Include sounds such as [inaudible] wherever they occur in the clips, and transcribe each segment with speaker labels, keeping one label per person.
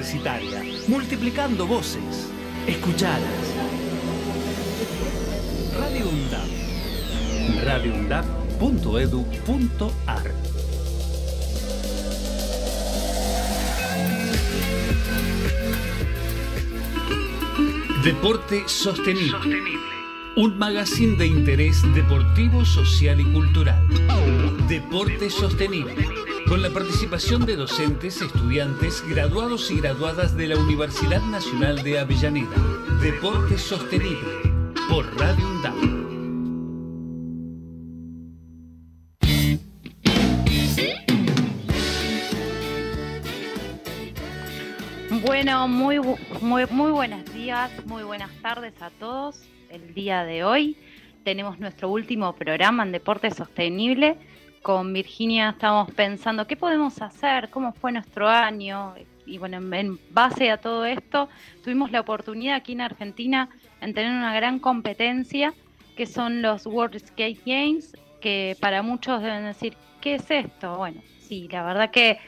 Speaker 1: Universitaria, multiplicando voces. Escuchalas. Radio UNDAP. radioundap.edu.ar Deporte sostenible. Un magazine de interés deportivo, social y cultural. Deporte sostenible. Con la participación de docentes, estudiantes, graduados y graduadas de la Universidad Nacional de Avellaneda. Deporte sostenible. Por Radio UNDAP.
Speaker 2: Bueno, muy, muy, muy buenos días, muy buenas tardes a todos. El día de hoy tenemos nuestro último programa en Deporte Sostenible. Con Virginia estamos pensando qué podemos hacer, cómo fue nuestro año. Y bueno, en base a todo esto, tuvimos la oportunidad aquí en Argentina en tener una gran competencia que son los World Skate Games, que para muchos deben decir, ¿qué es esto? Bueno, sí, la verdad que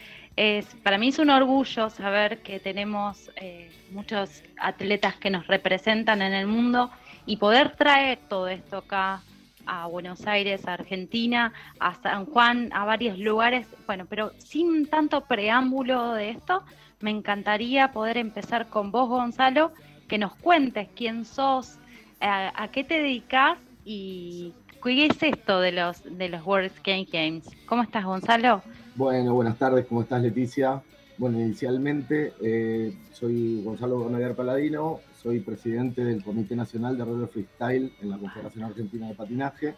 Speaker 2: para mí es un orgullo saber que tenemos eh, muchos atletas que nos representan en el mundo y poder traer todo esto acá a Buenos Aires, a Argentina, a San Juan, a varios lugares. Bueno, pero sin tanto preámbulo de esto, me encantaría poder empezar con vos, Gonzalo, que nos cuentes quién sos, a, qué te dedicas y qué es esto de los, de los World Skate Games. ¿Cómo estás, Gonzalo?
Speaker 3: Bueno, buenas tardes, ¿cómo estás Leticia? Bueno, inicialmente eh, soy Gonzalo Bernadette Paladino, soy presidente del Comité Nacional de Roller Freestyle en la Confederación Argentina de Patinaje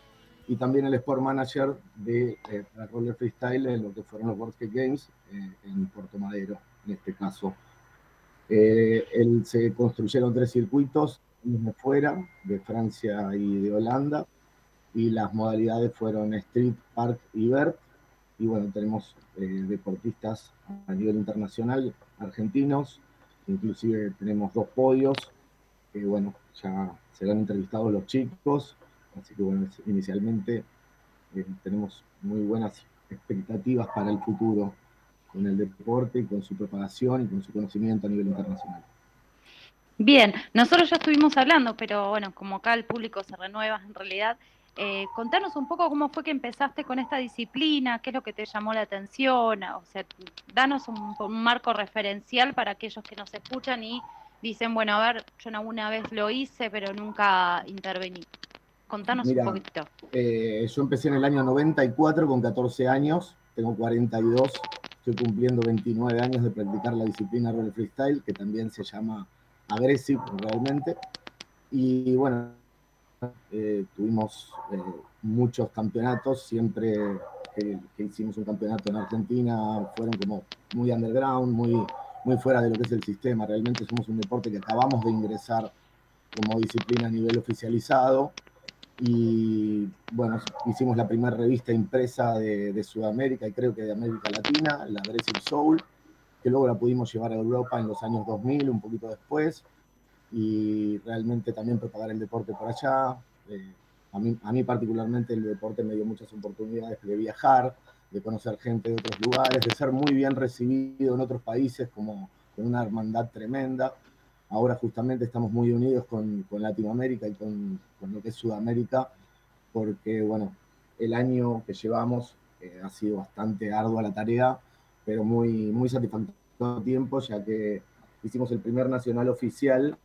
Speaker 3: y también el Sport Manager de eh, Roller Freestyle en lo que fueron los World Games eh, en Puerto Madero, en este caso. se construyeron tres circuitos, uno fuera, de Francia y de Holanda, y las modalidades fueron Street, Park y Vert y bueno, tenemos eh, deportistas a nivel internacional argentinos, inclusive tenemos dos podios, bueno, ya serán entrevistados los chicos, así que bueno, inicialmente eh, tenemos muy buenas expectativas para el futuro con el deporte y con su propagación y con su conocimiento a nivel internacional.
Speaker 2: Bien, nosotros ya estuvimos hablando, pero bueno, como acá el público se renueva en realidad, eh, contanos un poco cómo fue que empezaste con esta disciplina, qué es lo que te llamó la atención, o sea, danos un, marco referencial para aquellos que nos escuchan y dicen, bueno, a ver, yo alguna vez lo hice, pero nunca intervení. Contanos un poquito.
Speaker 3: Eh, yo empecé en el año 94 con 14 años, tengo 42, estoy cumpliendo 29 años de practicar la disciplina roller freestyle, que también se llama agresive realmente. Y bueno, eh, tuvimos eh, muchos campeonatos, siempre que, hicimos un campeonato en Argentina fueron como muy underground, muy, muy fuera de lo que es el sistema. Realmente somos un deporte que acabamos de ingresar como disciplina a nivel oficializado. Y bueno, hicimos la primera revista impresa de, de, Sudamérica y creo que de América Latina, la Aggressive Soul, que luego la pudimos llevar a Europa en los años 2000, un poquito después y realmente también propagar el deporte por allá. Eh, a, mí, a mí particularmente el deporte me dio muchas oportunidades de viajar, de conocer gente de otros lugares, de ser muy bien recibido en otros países como con una hermandad tremenda. Ahora justamente estamos muy unidos con, con Latinoamérica y con, con, lo que es Sudamérica, porque bueno, el año que llevamos eh, ha sido bastante ardua la tarea, pero muy, muy satisfactorio tiempo, ya que hicimos el primer nacional oficial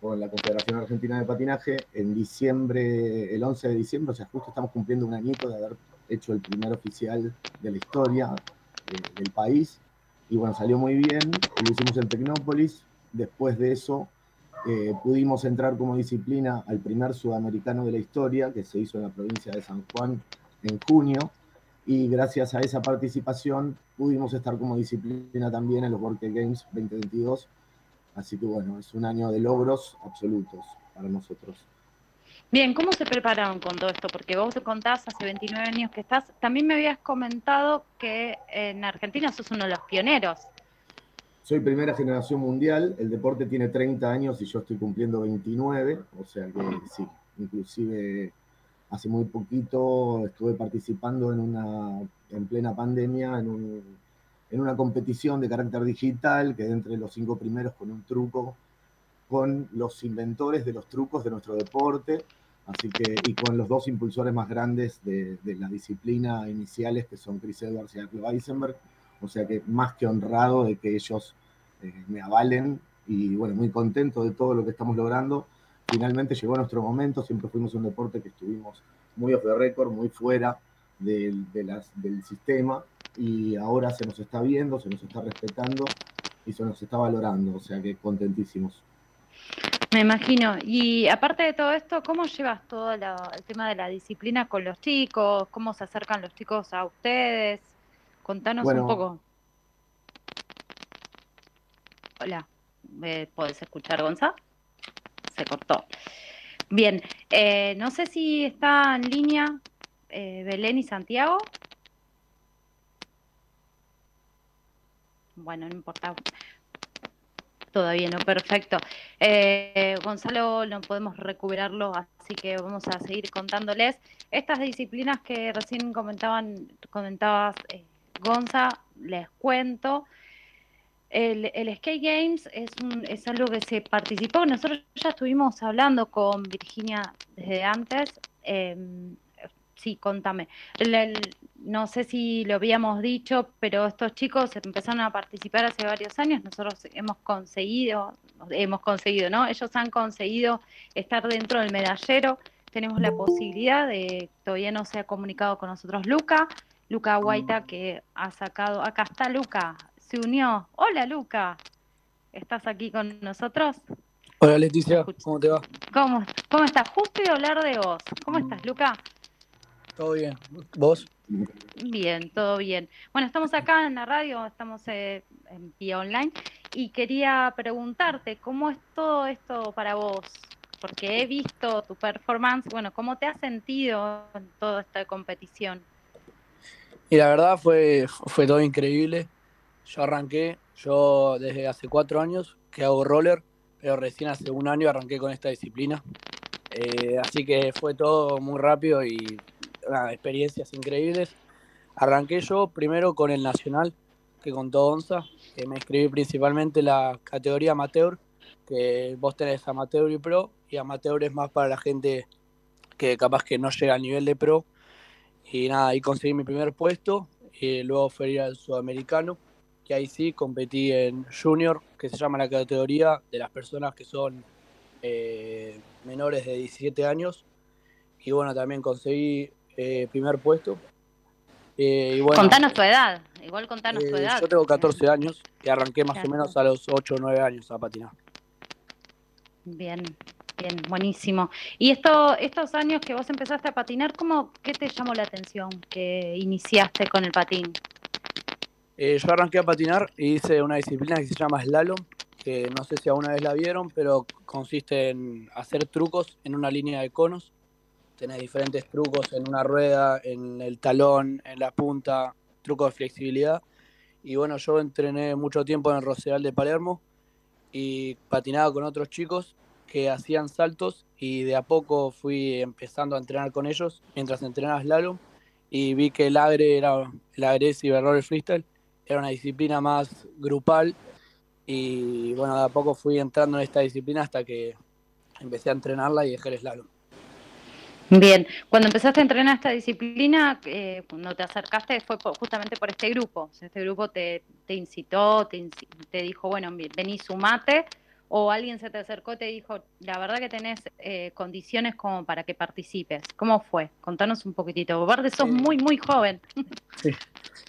Speaker 3: con la Confederación Argentina de Patinaje en diciembre, el 11 de diciembre, o sea, justo estamos cumpliendo un añito de haber hecho el primer oficial de la historia eh, del país. Y bueno, salió muy bien, lo hicimos en Tecnópolis. Después de eso, eh, pudimos entrar como disciplina al primer sudamericano de la historia, que se hizo en la provincia de San Juan en junio. Y gracias a esa participación pudimos estar como disciplina también en los World Games 2022 Así que bueno, es un año de logros absolutos para nosotros.
Speaker 2: Bien, ¿cómo se prepararon con todo esto? Porque vos te contás hace 29 años que estás. También me habías comentado que en Argentina sos uno de los pioneros.
Speaker 3: Soy primera generación mundial, el deporte tiene 30 años y yo estoy cumpliendo 29, o sea que sí, inclusive hace muy poquito estuve participando en una, en plena pandemia, en un en una competición de carácter digital, quedé entre los cinco primeros con un truco, con los inventores de los trucos de nuestro deporte, así que, y con los dos impulsores más grandes de, la disciplina iniciales, que son Chris Edwards y Arlo Eisenberg, o sea que más que honrado de que ellos eh, me avalen y bueno, muy contento de todo lo que estamos logrando. Finalmente llegó nuestro momento, siempre fuimos un deporte que estuvimos muy off the record, muy fuera del, del sistema y ahora se nos está viendo, se nos está respetando y se nos está valorando, o sea que contentísimos.
Speaker 2: Me imagino. Y aparte de todo esto, ¿cómo llevas todo el tema de la disciplina con los chicos? ¿Cómo se acercan los chicos a ustedes? Contanos un poco. Hola, ¿me puedes escuchar, Gonza? Se cortó. Bien, eh, no sé si está en línea eh, Belén y Santiago. Bueno, no importa. Todavía no, perfecto. Eh, Gonzalo, no podemos recuperarlo, así que vamos a seguir contándoles. Estas disciplinas que recién comentaban, comentabas, Gonza, les cuento. El, el, Skate Games es, un, es algo que se participó. Nosotros ya estuvimos hablando con Virginia desde antes. Em, sí, contame. no sé si lo habíamos dicho, pero estos chicos empezaron a participar hace varios años. Nosotros hemos conseguido, hemos conseguido, ¿no? Ellos han conseguido estar dentro del medallero. Tenemos la posibilidad de, todavía no se ha comunicado con nosotros Luca, Luca Guaita que ha sacado, acá está Luca, se unió. Hola Luca, ¿estás aquí con nosotros?
Speaker 4: Hola Leticia, ¿cómo te va?
Speaker 2: ¿Cómo, cómo estás? Justo iba a hablar de vos. ¿Cómo estás, Luca?
Speaker 4: Todo bien. ¿Vos?
Speaker 2: Bien, todo bien. Bueno, estamos acá en la radio, estamos eh, en vía online y quería preguntarte, ¿cómo es todo esto para vos? Porque he visto tu performance, bueno, ¿cómo te has sentido en toda esta competición?
Speaker 4: Y la verdad fue, fue todo increíble. Yo arranqué, yo desde hace cuatro años que hago roller, pero recién hace un año arranqué con esta disciplina. Eh, así que fue todo muy rápido y experiencias increíbles. Arranqué yo primero con el Nacional, que contó Onza, que me inscribí principalmente en la categoría amateur, que vos tenés amateur y pro, y amateur es más para la gente que capaz que no llega al nivel de pro. Y nada, ahí conseguí mi primer puesto, y luego fui al sudamericano que ahí sí competí en junior, que se llama la categoría de las personas que son eh, menores de 17 años. Y bueno, también conseguí eh, primer puesto.
Speaker 2: Eh, contanos tu edad, igual contanos tu edad.
Speaker 4: Yo tengo 14 años y arranqué más o menos a los 8 o 9 años a patinar.
Speaker 2: Bien, bien, buenísimo. Y esto, estos años que vos empezaste a patinar, ¿cómo, ¿qué te llamó la atención que iniciaste con el patín?
Speaker 4: Eh, yo arranqué a patinar y hice una disciplina que se llama slalom, que no sé si alguna vez la vieron, pero consiste en hacer trucos en una línea de conos. Tenés diferentes trucos en una rueda, en el talón, en la punta, trucos de flexibilidad. Y bueno, yo entrené mucho tiempo en el Rosedal de Palermo y patinaba con otros chicos que hacían saltos y de a poco fui empezando a entrenar con ellos mientras entrenaba slalom y vi que el agre era el agresivo error freestyle era una disciplina más grupal y bueno, de a poco fui entrando en esta disciplina hasta que empecé a entrenarla y dejé el slalom.
Speaker 2: Bien, cuando empezaste a entrenar esta disciplina, eh, cuando te acercaste fue justamente por este grupo. Este grupo te, incitó, te, te, dijo, bueno, vení, sumate o alguien se te acercó y te dijo, la verdad que tenés eh, condiciones como para que participes. ¿Cómo fue? Contanos un poquitito. Aparte, sos muy, muy joven.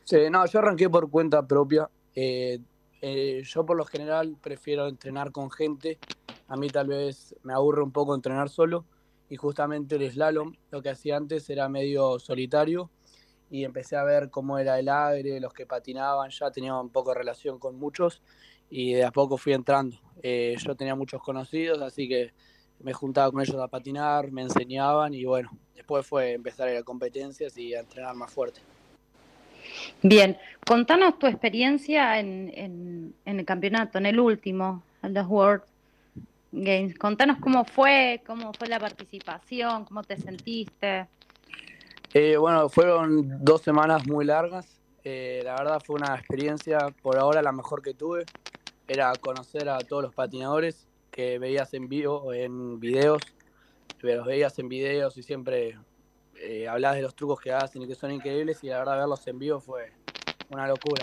Speaker 4: Sí. no, yo arranqué por cuenta propia. Eh, eh, yo por lo general prefiero entrenar con gente. A mí tal vez me aburre un poco entrenar solo. Y justamente el slalom, lo que hacía antes era medio solitario. Y empecé a ver cómo era el aire, los que patinaban, ya tenía un poco de relación con muchos y de a poco fui entrando. Eh, yo tenía muchos conocidos, así que me juntaba con ellos a patinar, me enseñaban y bueno, después fue empezar a ir a competencias y a entrenar más fuerte.
Speaker 2: Bien, contanos tu experiencia en, el campeonato, en el último, en los World Games. Contanos cómo fue, cómo fue la participación, cómo te sentiste.
Speaker 4: Eh, bueno, fueron dos semanas muy largas. Eh, la verdad fue una experiencia, por ahora la mejor que tuve. Era conocer a todos los patinadores que veías en vivo, en videos, los veías en videos y siempre eh, hablabas de los trucos que hacen y que son increíbles y la verdad verlos en vivo fue una locura.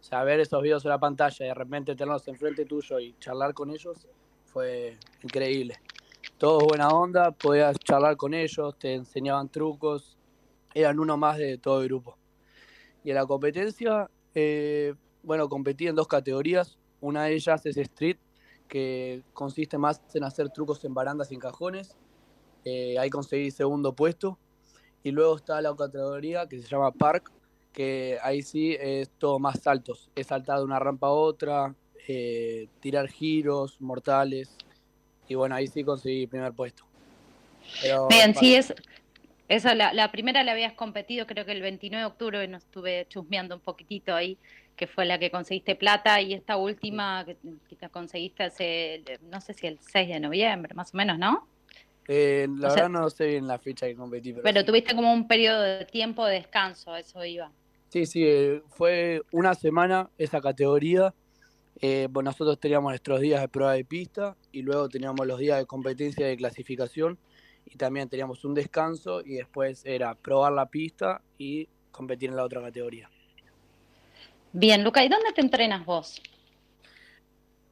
Speaker 4: O sea, ver esos videos en la pantalla y de repente tenerlos enfrente tuyo y charlar con ellos fue increíble. Todos buena onda, podías charlar con ellos, te enseñaban trucos, eran uno más de todo el grupo. Y en la competencia, eh, bueno, competí en dos categorías. Una de ellas es Street, que consiste más en hacer trucos en barandas y en cajones. Eh, ahí conseguí segundo puesto. Y luego está la categoría que se llama Park, que ahí sí es todo más saltos. Es saltar de una rampa a otra, eh, tirar giros mortales. Y bueno, ahí sí conseguí primer puesto.
Speaker 2: Bien, sí, es, esa, la, la, primera la habías competido, creo que el 29 de octubre, nos estuve chusmeando un poquitito ahí, que fue la que conseguiste plata, y esta última que, que conseguiste hace, no sé si el 6 de noviembre, más o menos, ¿no?
Speaker 4: Eh, la verdad no sé bien la fecha que competí.
Speaker 2: Pero, pero tuviste como un periodo de tiempo de descanso, eso iba.
Speaker 4: Sí, sí, eh, fue una semana esa categoría. Eh, nosotros teníamos nuestros días de prueba de pista y luego teníamos los días de competencia de clasificación y también teníamos un descanso y después era probar la pista y competir en la otra categoría.
Speaker 2: Bien, Luca, ¿y dónde te entrenas vos?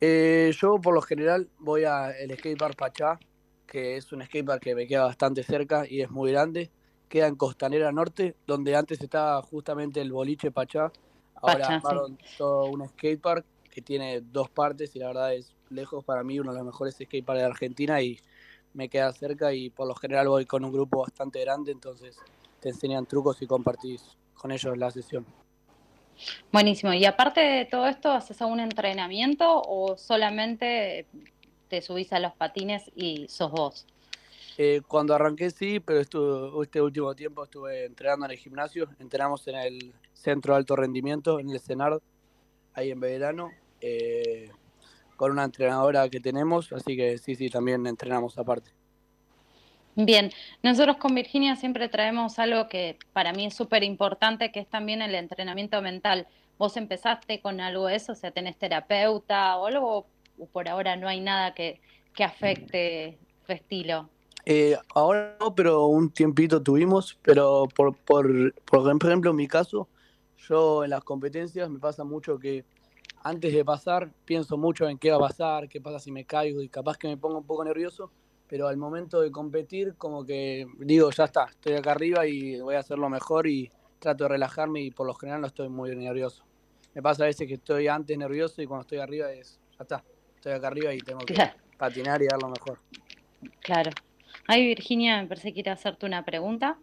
Speaker 4: Eh, yo por lo general voy al skatepark Pachá, que es un skatepark que me queda bastante cerca y es muy grande. Queda en Costanera Norte, donde antes estaba justamente el boliche Pachá. Ahora armaron todo un skatepark que tiene dos partes y la verdad es lejos para mí uno de los mejores skateparks de Argentina y me queda cerca y por lo general voy con un grupo bastante grande, entonces te enseñan trucos y compartís con ellos la sesión.
Speaker 2: Buenísimo. Y aparte de todo esto, ¿haces algún entrenamiento o solamente te subís a los patines y sos vos?
Speaker 4: Eh, cuando arranqué sí, pero este último tiempo estuve entrenando en el gimnasio. Entrenamos en el Centro de Alto Rendimiento, en el CENAR, ahí en verano. Eh, con una entrenadora que tenemos, así que sí, sí, también entrenamos aparte.
Speaker 2: Bien, nosotros con Virginia siempre traemos algo que para mí es súper importante, que es también el entrenamiento mental. ¿Vos empezaste con algo de eso? O sea, ¿tenés terapeuta o algo? ¿O por ahora no hay nada que, que afecte tu estilo?
Speaker 4: Eh, ahora no, pero un tiempito tuvimos, pero por, por, por ejemplo, en mi caso, yo en las competencias me pasa mucho que antes de pasar pienso mucho en qué va a pasar, qué pasa si me caigo y capaz que me pongo un poco nervioso, pero al momento de competir como que digo, ya está, estoy acá arriba y voy a hacerlo mejor y trato de relajarme y por lo general no estoy muy nervioso. Me pasa a veces que estoy antes nervioso y cuando estoy arriba es, ya está, estoy acá arriba y tengo que patinar y dar lo mejor.
Speaker 2: Claro. Ay, Virginia, me parece que quiere hacerte una pregunta.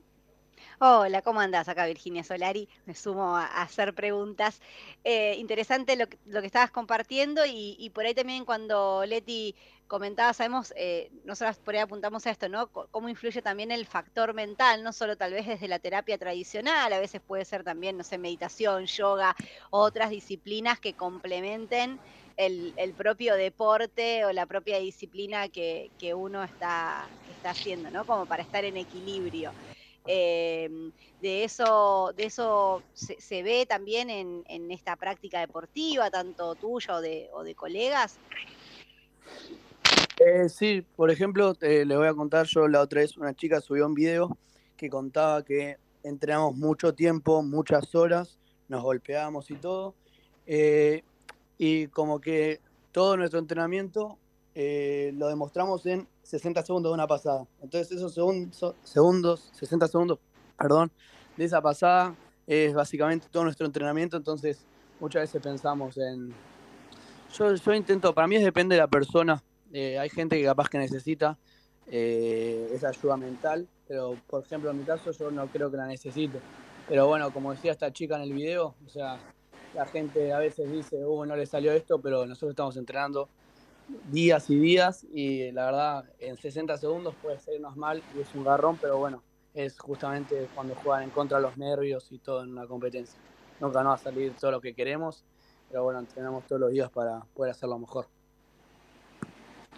Speaker 5: Hola, ¿cómo andás? Acá Virginia Solari, me sumo a, hacer preguntas. Eh, interesante lo que, lo que, estabas compartiendo y, por ahí también cuando Leti comentaba, sabemos, eh, nosotros por ahí apuntamos a esto, ¿no? cómo influye también el factor mental, no solo tal vez desde la terapia tradicional, a veces puede ser también, no sé, meditación, yoga, otras disciplinas que complementen el, propio deporte o la propia disciplina que, que uno está, está haciendo, ¿no? Como para estar en equilibrio. Em, de eso, de eso se, ve también en, esta práctica deportiva, tanto tuya o de, o de colegas.
Speaker 4: Eh, sí, por ejemplo, le voy a contar, yo la otra vez una chica subió un video que contaba que entrenamos mucho tiempo, muchas horas, nos golpeábamos y todo, eh, y como que todo nuestro entrenamiento eh, lo demostramos en 60 segundos de una pasada. Entonces esos segundos, 60 segundos, perdón, de esa pasada es básicamente todo nuestro entrenamiento, entonces muchas veces pensamos en... Yo, yo intento, para mí depende de la persona, eh, hay gente que capaz que necesita eh, esa ayuda mental, pero por ejemplo en mi caso yo no creo que la necesite. Pero bueno, como decía esta chica en el video, o sea, la gente a veces dice, uh, no le salió esto, pero nosotros estamos entrenando días y días y la verdad en 60 segundos puede sernos mal y es un garrón, pero bueno, es justamente cuando juegan en contra de los nervios y todo en una competencia. Nunca no va a salir todo lo que queremos, pero bueno, entrenamos todos los días para poder hacerlo mejor.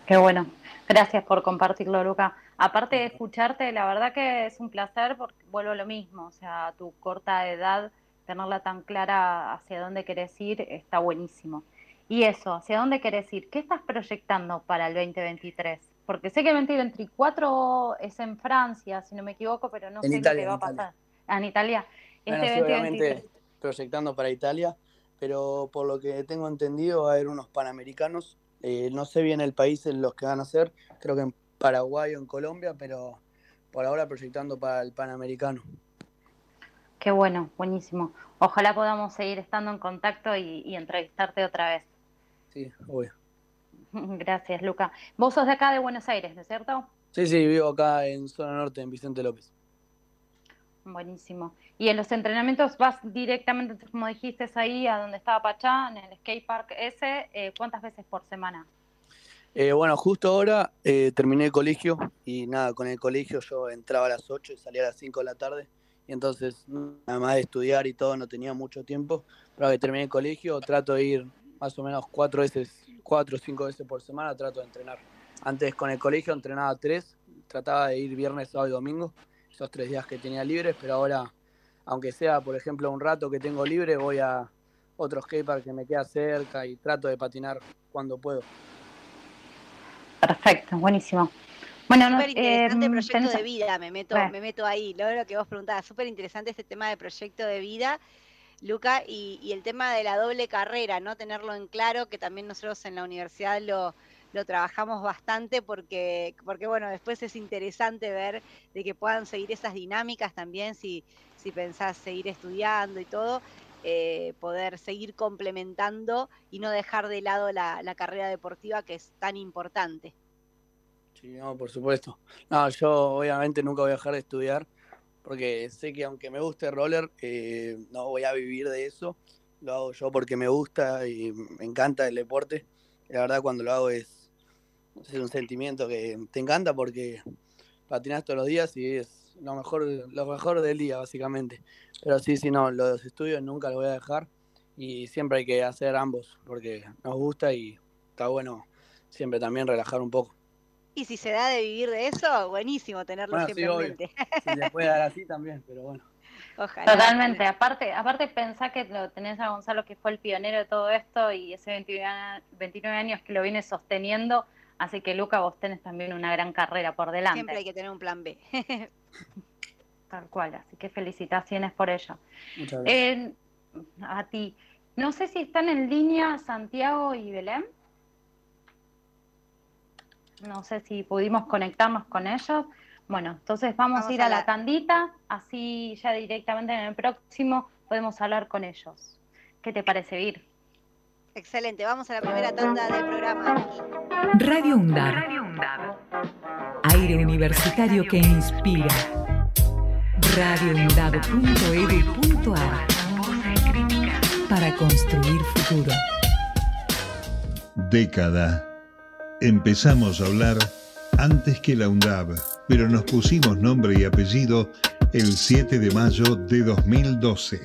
Speaker 2: Qué bueno, gracias por compartirlo, Luca. Aparte de escucharte, la verdad que es un placer porque vuelvo a lo mismo, o sea, tu corta edad tenerla tan clara hacia dónde querés ir está buenísimo. Y eso, ¿hacia dónde querés ir? ¿Qué estás proyectando para el 2023? Porque sé que el 2024 es en Francia, si no me equivoco, pero no sé qué va a pasar. Ah, en Italia.
Speaker 4: Este proyectando para Italia, pero por lo que tengo entendido va a haber unos panamericanos. Eh, no sé bien el país en los que van a ser, creo que en Paraguay o en Colombia, pero por ahora proyectando para el panamericano.
Speaker 2: Qué bueno, buenísimo. Ojalá podamos seguir estando en contacto y, entrevistarte otra vez.
Speaker 4: Sí, obvio. [laughs]
Speaker 2: Gracias, Luca. Vos sos de acá de Buenos Aires, ¿no es cierto?
Speaker 4: Sí, sí, vivo acá en zona norte, en Vicente López.
Speaker 2: Buenísimo. ¿Y en los entrenamientos vas directamente, como dijiste, ahí a donde estaba Pachá, en el skate park ese? Eh, ¿Cuántas veces por semana?
Speaker 4: Eh, bueno, justo ahora eh, terminé el colegio y nada, con el colegio yo entraba a las 8 y salía a las 5 de la tarde. Y entonces, nada más de estudiar y todo, no tenía mucho tiempo. Pero que terminé el colegio, trato de ir más o menos cuatro veces, cuatro o cinco veces por semana, trato de entrenar. Antes con el colegio entrenaba tres, trataba de ir viernes, sábado y domingo esos tres días que tenía libres, pero ahora, aunque sea, por ejemplo, un rato que tengo libre, voy a otro skatepark que me queda cerca y trato de patinar cuando puedo.
Speaker 2: Perfecto, buenísimo.
Speaker 5: Bueno, súper interesante em, proyecto de vida, me meto, me meto ahí, lo, lo que vos preguntabas, súper interesante este tema de proyecto de vida, Luca, y, el tema de la doble carrera, ¿no? Tenerlo en claro, que también nosotros en la universidad lo, lo trabajamos bastante porque, porque, bueno, después es interesante ver de que puedan seguir esas dinámicas también, si, si pensás seguir estudiando y todo, eh, poder seguir complementando y no dejar de lado la, carrera deportiva que es tan importante.
Speaker 4: Sí, no, por supuesto. No, yo obviamente nunca voy a dejar de estudiar porque sé que aunque me guste roller, eh, no voy a vivir de eso. Lo hago yo porque me gusta y me encanta el deporte. La verdad cuando lo hago es un sentimiento que te encanta porque patinas todos los días y es lo mejor, lo mejor del día, básicamente. Pero sí, sí, no, los estudios nunca los voy a dejar y siempre hay que hacer ambos porque nos gusta y está bueno siempre también relajar un poco.
Speaker 5: Y si se da de vivir de eso, buenísimo tenerlo siempre en mente.
Speaker 4: Si se puede dar así también, pero bueno. [laughs]
Speaker 2: Totalmente, aparte, aparte pensá que lo tenés a Gonzalo que fue el pionero de todo esto y ese 29 años que lo viene sosteniendo, Así que Luca, vos tenés también una gran carrera por delante.
Speaker 5: Siempre hay que tener un plan B. [laughs]
Speaker 2: Tal cual, así que felicitaciones por ello. Muchas gracias. a ti. No sé si están en línea Santiago y Belén. No sé si pudimos conectarnos con ellos. Bueno, entonces vamos, a ir a la... tandita, así ya directamente en el próximo podemos hablar con ellos. ¿Qué te parece, Vir?
Speaker 5: Excelente, vamos a la primera tanda del programa.
Speaker 6: Radio UNDAB. Aire universitario que inspira. radioundab.edu.ar Para construir futuro.
Speaker 7: Década. Empezamos a hablar antes que la UNDAB, pero nos pusimos nombre y apellido el 7 de mayo de 2012.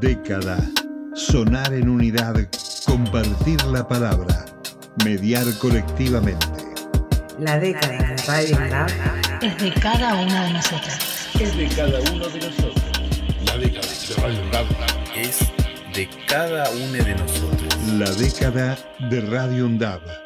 Speaker 7: Década. Sonar en unidad Compartir la palabra. Mediar colectivamente.
Speaker 6: La década de Radio Lab es de cada uno de nosotros.
Speaker 1: Es de cada uno de nosotros.
Speaker 8: La década de Radio Lab es de cada uno de nosotros.
Speaker 7: La década de Radio UNDAB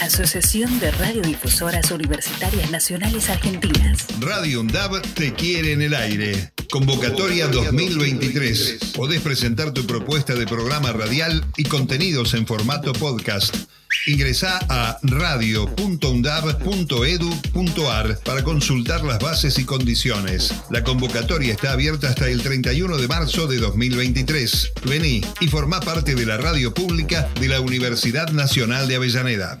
Speaker 6: Asociación de Radiodifusoras Universitarias Nacionales Argentinas.
Speaker 7: Radio UNDAB te quiere en el aire. Convocatoria 2023. Podés presentar tu propuesta de programa radial y contenidos en formato podcast. Ingresá a radio.undab.edu.ar para consultar las bases y condiciones. La convocatoria está abierta hasta el 31 de marzo de 2023. Vení y formá parte de la radio pública de la Universidad Nacional de Avellaneda.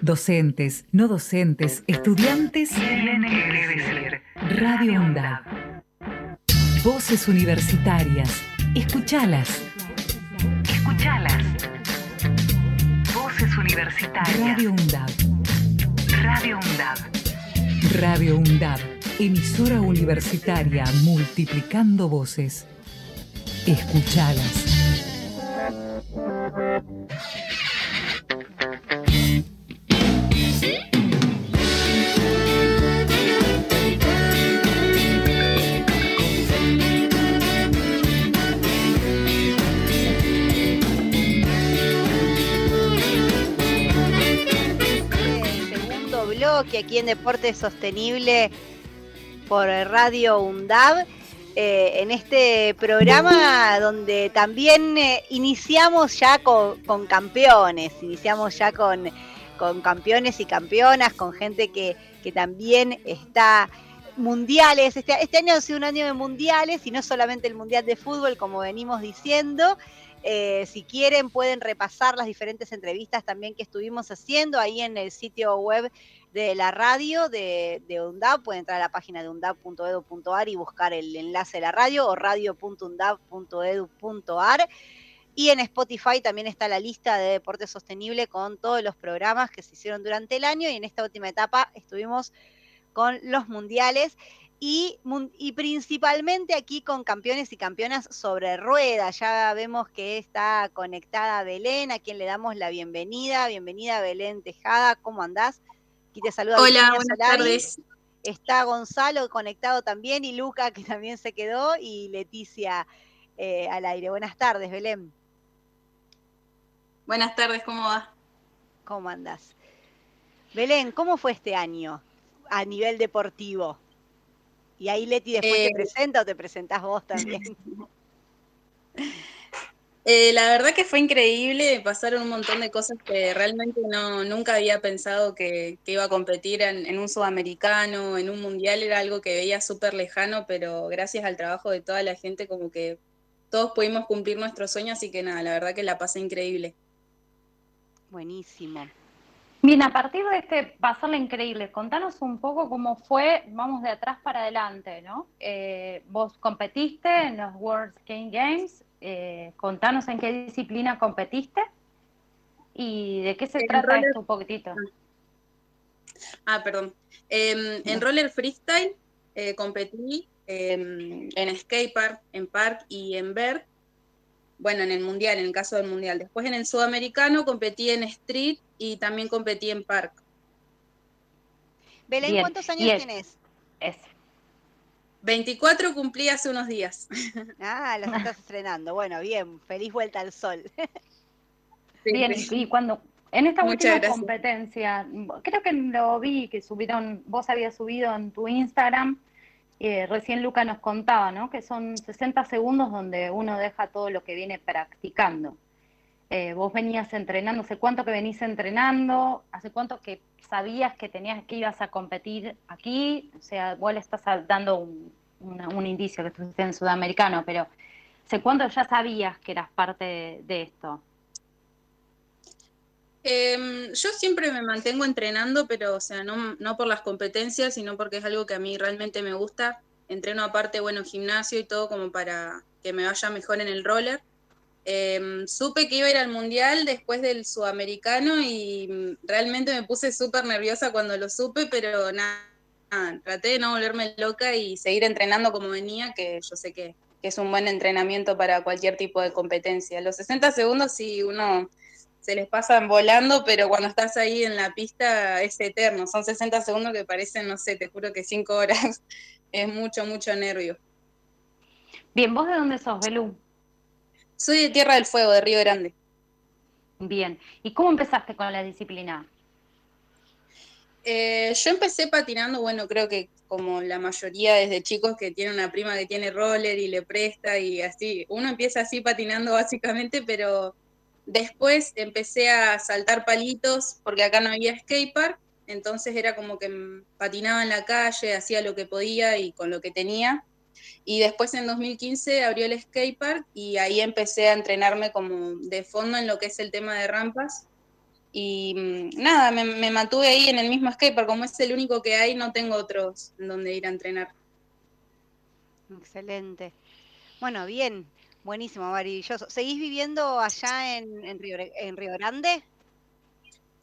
Speaker 9: Docentes, no docentes, estudiantes. Radio UNDAB. Voces universitarias. Escuchalas. Escuchalas. Voces universitarias. Radio UNDAB. Radio UNDAB. Radio UNDAB. Emisora universitaria multiplicando voces. Escuchalas.
Speaker 5: Que aquí en Deporte Sostenible por Radio UNDAB. Eh, en este programa donde también eh, iniciamos ya con, campeones, iniciamos ya con, con, campeones y campeonas, con gente que, que también está mundiales. Este, este, año ha sido un año de mundiales y no solamente el mundial de fútbol, como venimos diciendo. Eh, si quieren, pueden repasar las diferentes entrevistas también que estuvimos haciendo ahí en el sitio web de la radio de, de UNDAP. Pueden entrar a la página de undab.edu.ar y buscar el enlace de la radio o radio.undab.edu.ar. Y en Spotify también está la lista de deporte sostenible con todos los programas que se hicieron durante el año. Y en esta última etapa estuvimos con los mundiales. Y, y, principalmente aquí con campeones y campeonas sobre rueda. Ya vemos que está conectada Belén, a quien le damos la bienvenida. Bienvenida Belén Tejada, ¿cómo andás? Aquí te saluda.
Speaker 10: Hola, buenas tardes.
Speaker 5: Está Gonzalo conectado también y Luca que también se quedó y Leticia eh, al aire. Buenas tardes, Belén.
Speaker 10: Buenas tardes, ¿cómo va?
Speaker 5: ¿Cómo andás? Belén, ¿cómo fue este año a nivel deportivo? Y ahí Leti después te eh, presenta o te presentás vos también. [laughs]
Speaker 10: Eh, la verdad que fue increíble, pasaron un montón de cosas que realmente no, nunca había pensado que, iba a competir en, un sudamericano, en un mundial, era algo que veía súper lejano, pero gracias al trabajo de toda la gente como que todos pudimos cumplir nuestros sueños, así que nada, la verdad que la pasé increíble.
Speaker 5: Buenísimo.
Speaker 2: Bien, a partir de este pasarle increíble, contanos un poco cómo fue, vamos de atrás para adelante, ¿no? Eh, vos competiste en los World Game Games, eh, contanos en qué disciplina competiste y de qué se trata esto un poquitito.
Speaker 10: Ah, perdón. Em, en roller freestyle eh, competí em, en skatepark, en park y en vert. Bueno, en el mundial, en el caso del mundial. Después en el sudamericano competí en street y también competí en park.
Speaker 5: Belén, ¿cuántos años tienes?
Speaker 10: 24 cumplí hace unos días. [laughs]
Speaker 5: Ah, los estás estrenando. Bueno, bien, feliz vuelta al sol.
Speaker 2: bien, y cuando en esta última competencia, creo que lo vi que subieron, vos habías subido en tu Instagram, eh, recién Luca nos contaba, ¿no? Que son 60 segundos donde uno deja todo lo que viene practicando. Eh, vos venías entrenando, ¿hace cuánto que venís entrenando? ¿Hace cuánto que sabías que tenías que ibas a competir aquí? O sea, vos le estás dando un, indicio que estuviste en Sudamericano, pero ¿hace cuánto ya sabías que eras parte de, esto?
Speaker 10: Em, yo siempre me mantengo entrenando, pero o sea, no, no por las competencias, sino porque es algo que a mí realmente me gusta. Entreno aparte, bueno, gimnasio y todo como para que me vaya mejor en el roller. Em, supe que iba a ir al mundial después del sudamericano y realmente me puse súper nerviosa cuando lo supe, pero nada, traté de no volverme loca y seguir entrenando como venía, que yo sé que, que es un buen entrenamiento para cualquier tipo de competencia. Los 60 segundos sí uno se les pasan volando, pero cuando estás ahí en la pista es eterno. Son 60 segundos que parecen, no sé, te juro que 5 horas. [laughs] es mucho, mucho nervio.
Speaker 2: Bien, ¿vos de dónde sos, Belú?
Speaker 10: Soy de Tierra del Fuego, de Río Grande.
Speaker 2: Bien, ¿y cómo empezaste con la disciplina?
Speaker 10: Eh, yo empecé patinando, bueno, creo que como la mayoría desde chicos que tiene una prima que tiene roller y le presta y así, uno empieza así patinando básicamente, pero después empecé a saltar palitos porque acá no había skatepark, entonces era como que patinaba en la calle, hacía lo que podía y con lo que tenía. Y después en 2015 abrió el skatepark y ahí empecé a entrenarme como de fondo en lo que es el tema de rampas y mm, nada, me, mantuve ahí en el mismo skatepark, como es el único que hay, no tengo otros en donde ir a entrenar.
Speaker 5: Excelente. Bueno, bien, buenísimo, maravilloso. ¿Seguís viviendo allá en, Río, en Río Grande?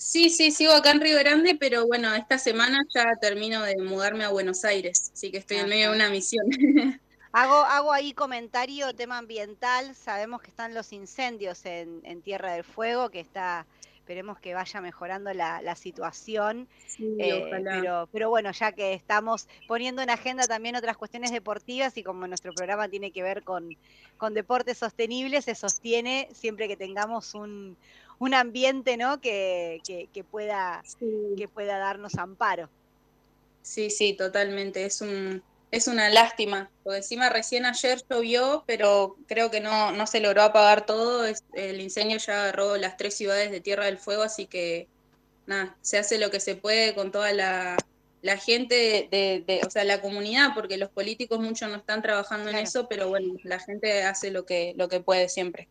Speaker 10: Sí, sí, sigo acá en Río Grande, pero bueno, esta semana ya termino de mudarme a Buenos Aires, así que estoy en medio de una misión. [laughs]
Speaker 5: Hago, [laughs] hago ahí comentario, tema ambiental. Sabemos que están los incendios en, en Tierra del Fuego, que está esperemos que vaya mejorando la, situación. Eh, pero, pero bueno, ya que estamos poniendo en agenda también otras cuestiones deportivas y como nuestro programa tiene que ver con, con deportes sostenibles, se sostiene siempre que tengamos un, un ambiente ¿no? que, que, pueda, que pueda darnos amparo.
Speaker 10: Sí, sí, totalmente. Es un, es una lástima, porque encima recién ayer llovió, pero creo que no, no se logró apagar todo. el incendio ya agarró las tres ciudades de Tierra del Fuego, así que nada, se hace lo que se puede con toda la, gente, de, o sea, la comunidad, porque los políticos muchos no están trabajando en eso, pero bueno, la gente hace lo que, lo que puede siempre.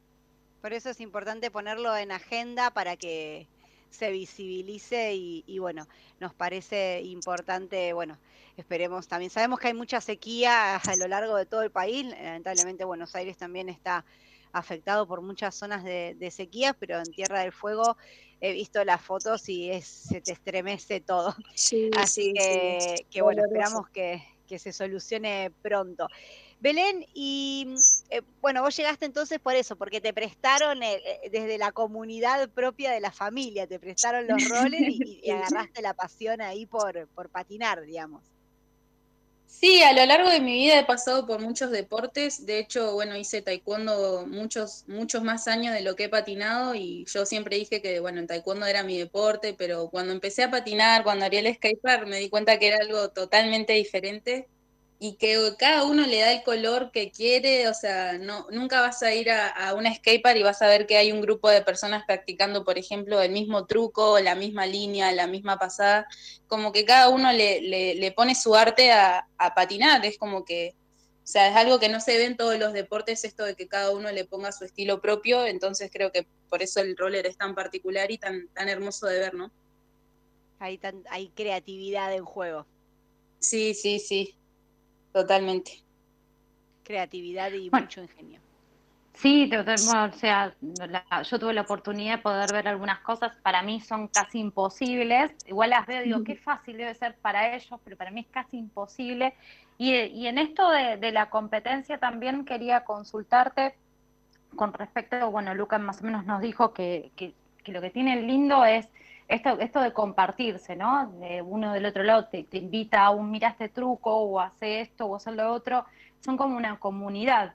Speaker 5: Por eso es importante ponerlo en agenda para que se visibilice y, y bueno, nos parece importante, bueno, Esperemos también. Sabemos que hay mucha sequía a lo largo de todo el país. Lamentablemente Buenos Aires también está afectado por muchas zonas de, sequía, pero en Tierra del Fuego he visto las fotos y es, se te estremece todo. Así que, bueno, esperamos que, se solucione pronto. Belén, y eh, bueno, vos llegaste entonces por eso, porque te prestaron eh, eh, desde la comunidad propia de la familia, te prestaron los [laughs] roles y, y agarraste la pasión ahí por, por patinar, digamos.
Speaker 10: Sí, a lo largo de mi vida he pasado por muchos deportes. De hecho, bueno, hice taekwondo muchos, muchos más años de lo que he patinado y yo siempre dije que, bueno, el taekwondo era mi deporte, pero cuando empecé a patinar, cuando haría el skatepark, me di cuenta que era algo totalmente diferente y que cada uno le da el color que quiere, o sea, no, nunca vas a ir a, a un skatepark y vas a ver que hay un grupo de personas practicando, por ejemplo, el mismo truco, la misma línea, la misma pasada, como que cada uno le, le, pone su arte a, patinar, es como que, o sea, es algo que no se ve en todos los deportes, esto de que cada uno le ponga su estilo propio, entonces creo que por eso el roller es tan particular y tan, tan hermoso de ver, ¿no?
Speaker 5: Hay, tan, hay creatividad en juego.
Speaker 10: Sí, sí, sí, totalmente.
Speaker 5: Creatividad y mucho ingenio.
Speaker 2: Sí, o sea, yo tuve la oportunidad de poder ver algunas cosas, para mí son casi imposibles, igual las veo y digo, qué fácil debe ser para ellos, pero para mí es casi imposible. Y, en esto de, la competencia también quería consultarte con respecto, bueno, Lucas más o menos nos dijo que, que, lo que tiene lindo es esto, esto de compartirse, ¿no? De uno del otro lado te, invita a un mira este truco o hace esto o hace lo otro, son como una comunidad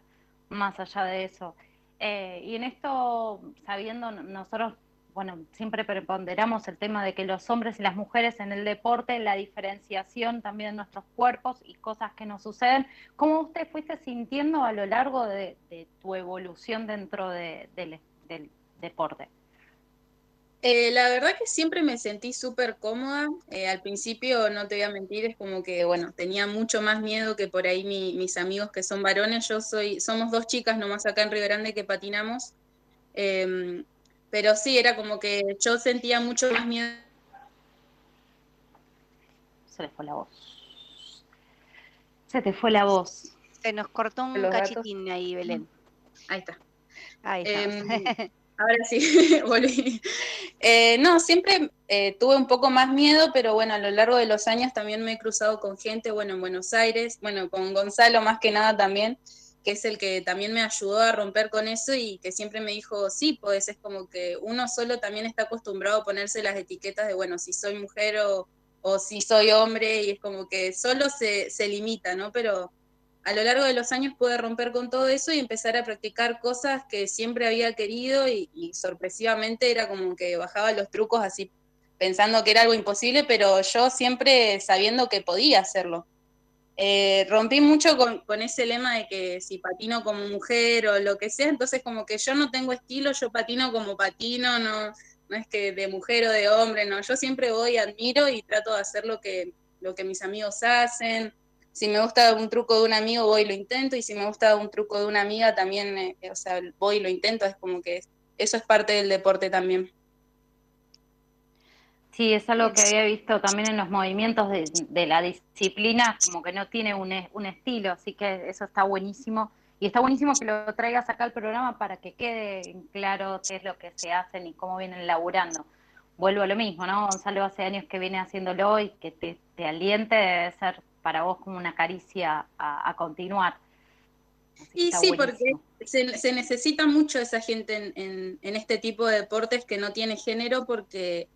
Speaker 2: más allá de eso. Eh, y en esto, sabiendo, nosotros, bueno, siempre preponderamos el tema de que los hombres y las mujeres en el deporte, la diferenciación también de nuestros cuerpos y cosas que nos suceden. ¿Cómo usted fuiste sintiendo a lo largo de, tu evolución dentro del deporte?
Speaker 10: Eh, la verdad que siempre me sentí súper cómoda. Eh, al principio, no te voy a mentir, es como que, bueno, tenía mucho más miedo que por ahí mis amigos que son varones. Yo soy, somos dos chicas nomás acá en Río Grande que patinamos. Em, pero sí, era como que yo sentía mucho más miedo.
Speaker 2: Se le fue la voz. Se te fue la voz.
Speaker 5: Se nos cortó un cachitín ahí, Belén.
Speaker 10: Ahí está.
Speaker 5: Ahí está. [laughs]
Speaker 10: Ahora sí, [laughs] volví. Eh, no, siempre eh, tuve un poco más miedo, pero bueno, a lo largo de los años también me he cruzado con gente, bueno, en Buenos Aires, bueno, con Gonzalo más que nada también, que es el que también me ayudó a romper con eso y que siempre me dijo, sí, pues es como que uno solo también está acostumbrado a ponerse las etiquetas de, bueno, si soy mujer o, o si soy hombre, y es como que solo se, se limita, ¿no? Pero a lo largo de los años pude romper con todo eso y empezar a practicar cosas que siempre había querido y, sorpresivamente era como que bajaba los trucos así pensando que era algo imposible, pero yo siempre sabiendo que podía hacerlo. Eh, rompí mucho con, con, ese lema de que si patino como mujer o lo que sea, entonces como que yo no tengo estilo, yo patino como patino, no, no es que de mujer o de hombre, no, yo siempre voy, admiro y trato de hacer lo que, lo que mis amigos hacen, si me gusta un truco de un amigo, voy y lo intento, y si me gusta un truco de una amiga, también, eh, o sea, voy y lo intento, es como que eso es parte del deporte también.
Speaker 2: Sí, es algo que había visto también en los movimientos de, la disciplina, como que no tiene un, un, estilo, así que eso está buenísimo. Y está buenísimo que lo traigas acá al programa para que quede claro qué es lo que se hacen y cómo vienen laburando. Vuelvo a lo mismo, ¿no? Gonzalo hace años que viene haciéndolo y que te, te aliente debe ser para vos como una caricia a, continuar.
Speaker 10: y sí, porque se, necesita mucho esa gente en, este tipo de deportes que no tiene género porque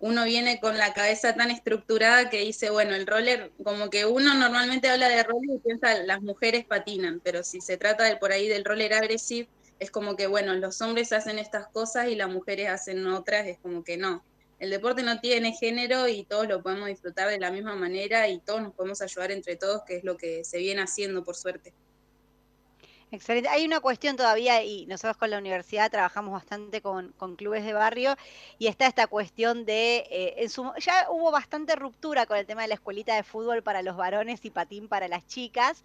Speaker 10: uno viene con la cabeza tan estructurada que dice, bueno, el roller, como que uno normalmente habla de roller y piensa las mujeres patinan, pero si se trata de por ahí del roller agresivo, es como que, bueno, los hombres hacen estas cosas y las mujeres hacen otras, es como que no el deporte no tiene género y todos lo podemos disfrutar de la misma manera y todos nos podemos ayudar entre todos, que es lo que se viene haciendo, por suerte.
Speaker 5: Excelente. Hay una cuestión todavía, y nosotros con la universidad trabajamos bastante con, clubes de barrio, y está esta cuestión de, eh, ya hubo bastante ruptura con el tema de la escuelita de fútbol para los varones y patín para las chicas,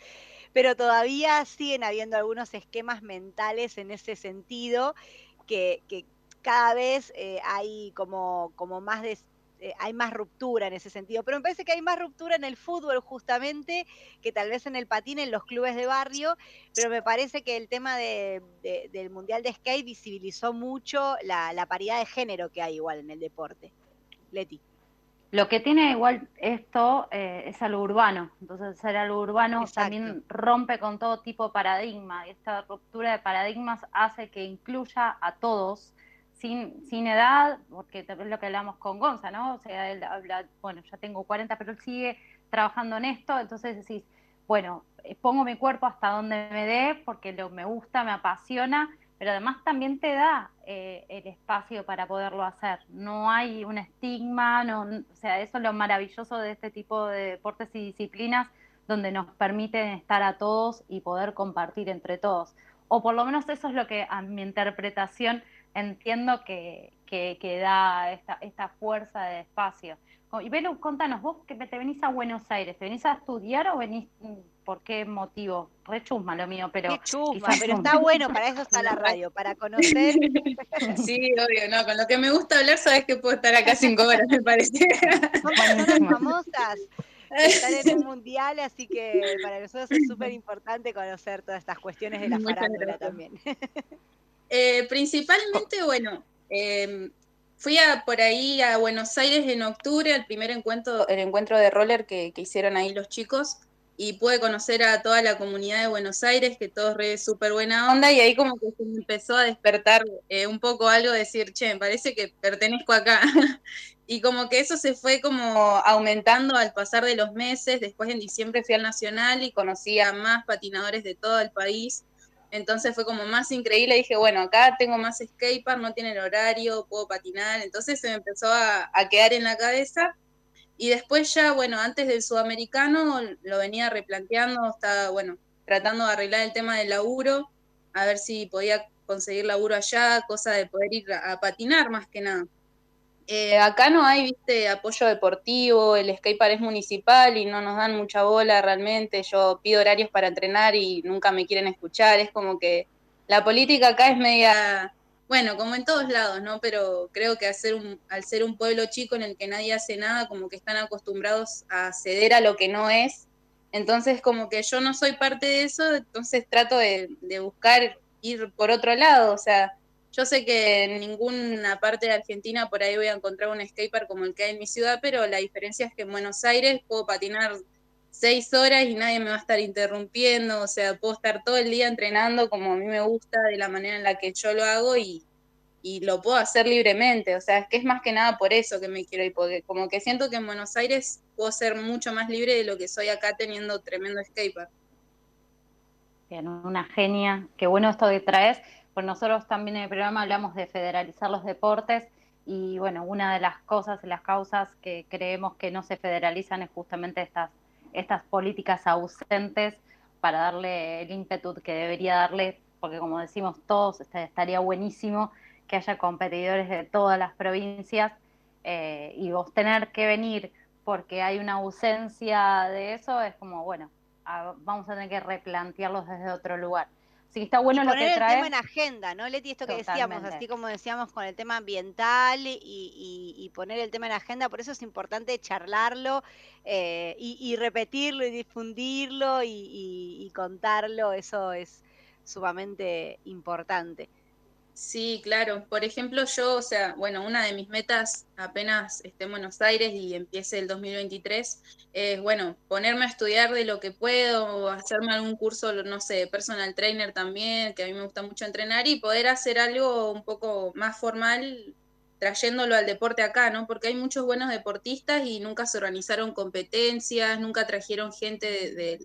Speaker 5: pero todavía siguen habiendo algunos esquemas mentales en ese sentido que cada vez eh, hay como, como más de, eh, hay más ruptura en ese sentido, pero me parece que hay más ruptura en el fútbol justamente que tal vez en el patín, en los clubes de barrio, pero me parece que el tema de, del Mundial de Skate visibilizó mucho la, paridad de género que hay igual en el deporte. Leti.
Speaker 2: Lo que tiene igual esto eh, es algo urbano, entonces ser algo urbano también rompe con todo tipo de paradigma y esta ruptura de paradigmas hace que incluya a todos sin, edad, porque es lo que hablamos con Gonza, ¿no? O sea, él habla, bueno, ya tengo 40, pero él sigue trabajando en esto, entonces decís, bueno, eh, pongo mi cuerpo hasta donde me dé, porque lo me gusta, me apasiona, pero además también te da eh, el espacio para poderlo hacer. No hay un estigma, no, o sea, eso es lo maravilloso de este tipo de deportes y disciplinas, donde nos permiten estar a todos y poder compartir entre todos. O por lo menos eso es lo que a mi interpretación entiendo que, que, da esta, esta, fuerza de espacio. Y Belu, contanos, vos que te venís a Buenos Aires, ¿te venís a estudiar o venís mm, por qué motivo? Re chusma lo mío, pero.
Speaker 5: Qué chusma, pero está [laughs] bueno, para eso está la radio, para conocer. [laughs]
Speaker 10: Sí, obvio, no, con lo que me gusta hablar, sabes que puedo estar acá cinco horas, me parece. [laughs]
Speaker 5: Somos famosas. Están en un mundial, así que para nosotros es súper importante conocer todas estas cuestiones de la farándula también.
Speaker 10: Eh, principalmente, bueno, em, fui a, por ahí a Buenos Aires en octubre, al primer encuentro, el encuentro de roller que, hicieron ahí los chicos, y pude conocer a toda la comunidad de Buenos Aires, que todos re súper buena onda, y ahí como que se empezó a despertar eh, un poco algo, decir, che, me parece que pertenezco acá. [laughs] y como que eso se fue como aumentando al pasar de los meses, después en diciembre fui al Nacional y conocí a más patinadores de todo el país, entonces fue como más increíble, dije, bueno, acá tengo más skatepark, no tienen horario, puedo patinar, entonces se me empezó a, quedar en la cabeza. Y después ya, bueno, antes del sudamericano lo venía replanteando, estaba, bueno, tratando de arreglar el tema del laburo, a ver si podía conseguir laburo allá, cosa de poder ir a patinar más que nada. Eh, acá no hay, viste, apoyo deportivo, el skatepark es municipal y no nos dan mucha bola realmente. Yo pido horarios para entrenar y nunca me quieren escuchar. Es como que la política acá es media, bueno, como en todos lados, ¿no? Pero creo que al ser un, al ser un pueblo chico en el que nadie hace nada, como que están acostumbrados a ceder a lo que no es. Entonces, como que yo no soy parte de eso, entonces trato de, de buscar ir por otro lado, o sea, yo sé que en ninguna parte de Argentina por ahí voy a encontrar un skatepark como el que hay en mi ciudad, pero la diferencia es que en Buenos Aires puedo patinar seis horas y nadie me va a estar interrumpiendo, o sea, puedo estar todo el día entrenando como a mí me gusta, de la manera en la que yo lo hago y, y lo puedo hacer libremente, o sea, es que es más que nada por eso que me quiero ir, porque como que siento que en Buenos Aires puedo ser mucho más libre de lo que soy acá teniendo tremendo skatepark.
Speaker 2: Bien, una genia, qué bueno esto que traes, pues nosotros también en el programa hablamos de federalizar los deportes y bueno, una de las cosas y las causas que creemos que no se federalizan es justamente estas, estas políticas ausentes para darle el ímpetu que debería darle, porque como decimos todos, este, estaría buenísimo que haya competidores de todas las provincias eh, y vos tener que venir porque hay una ausencia de eso es como, bueno, vamos a tener que replantearlos desde otro lugar. Así que está bueno lo que trae.
Speaker 5: el tema en agenda, ¿no, Leti? Esto que decíamos, así como decíamos con el tema ambiental y, poner el tema en agenda, por eso es importante charlarlo eh, y, repetirlo y difundirlo y contarlo, eso es sumamente importante.
Speaker 10: Sí, claro. Por ejemplo, yo, o sea, bueno, una de mis metas apenas esté en Buenos Aires y empiece el 2023 es, bueno, ponerme a estudiar de lo que puedo, hacerme algún curso, no sé, personal trainer también, que a mí me gusta mucho entrenar y poder hacer algo un poco más formal trayéndolo al deporte acá, ¿no? Porque hay muchos buenos deportistas y nunca se organizaron competencias, nunca trajeron gente de,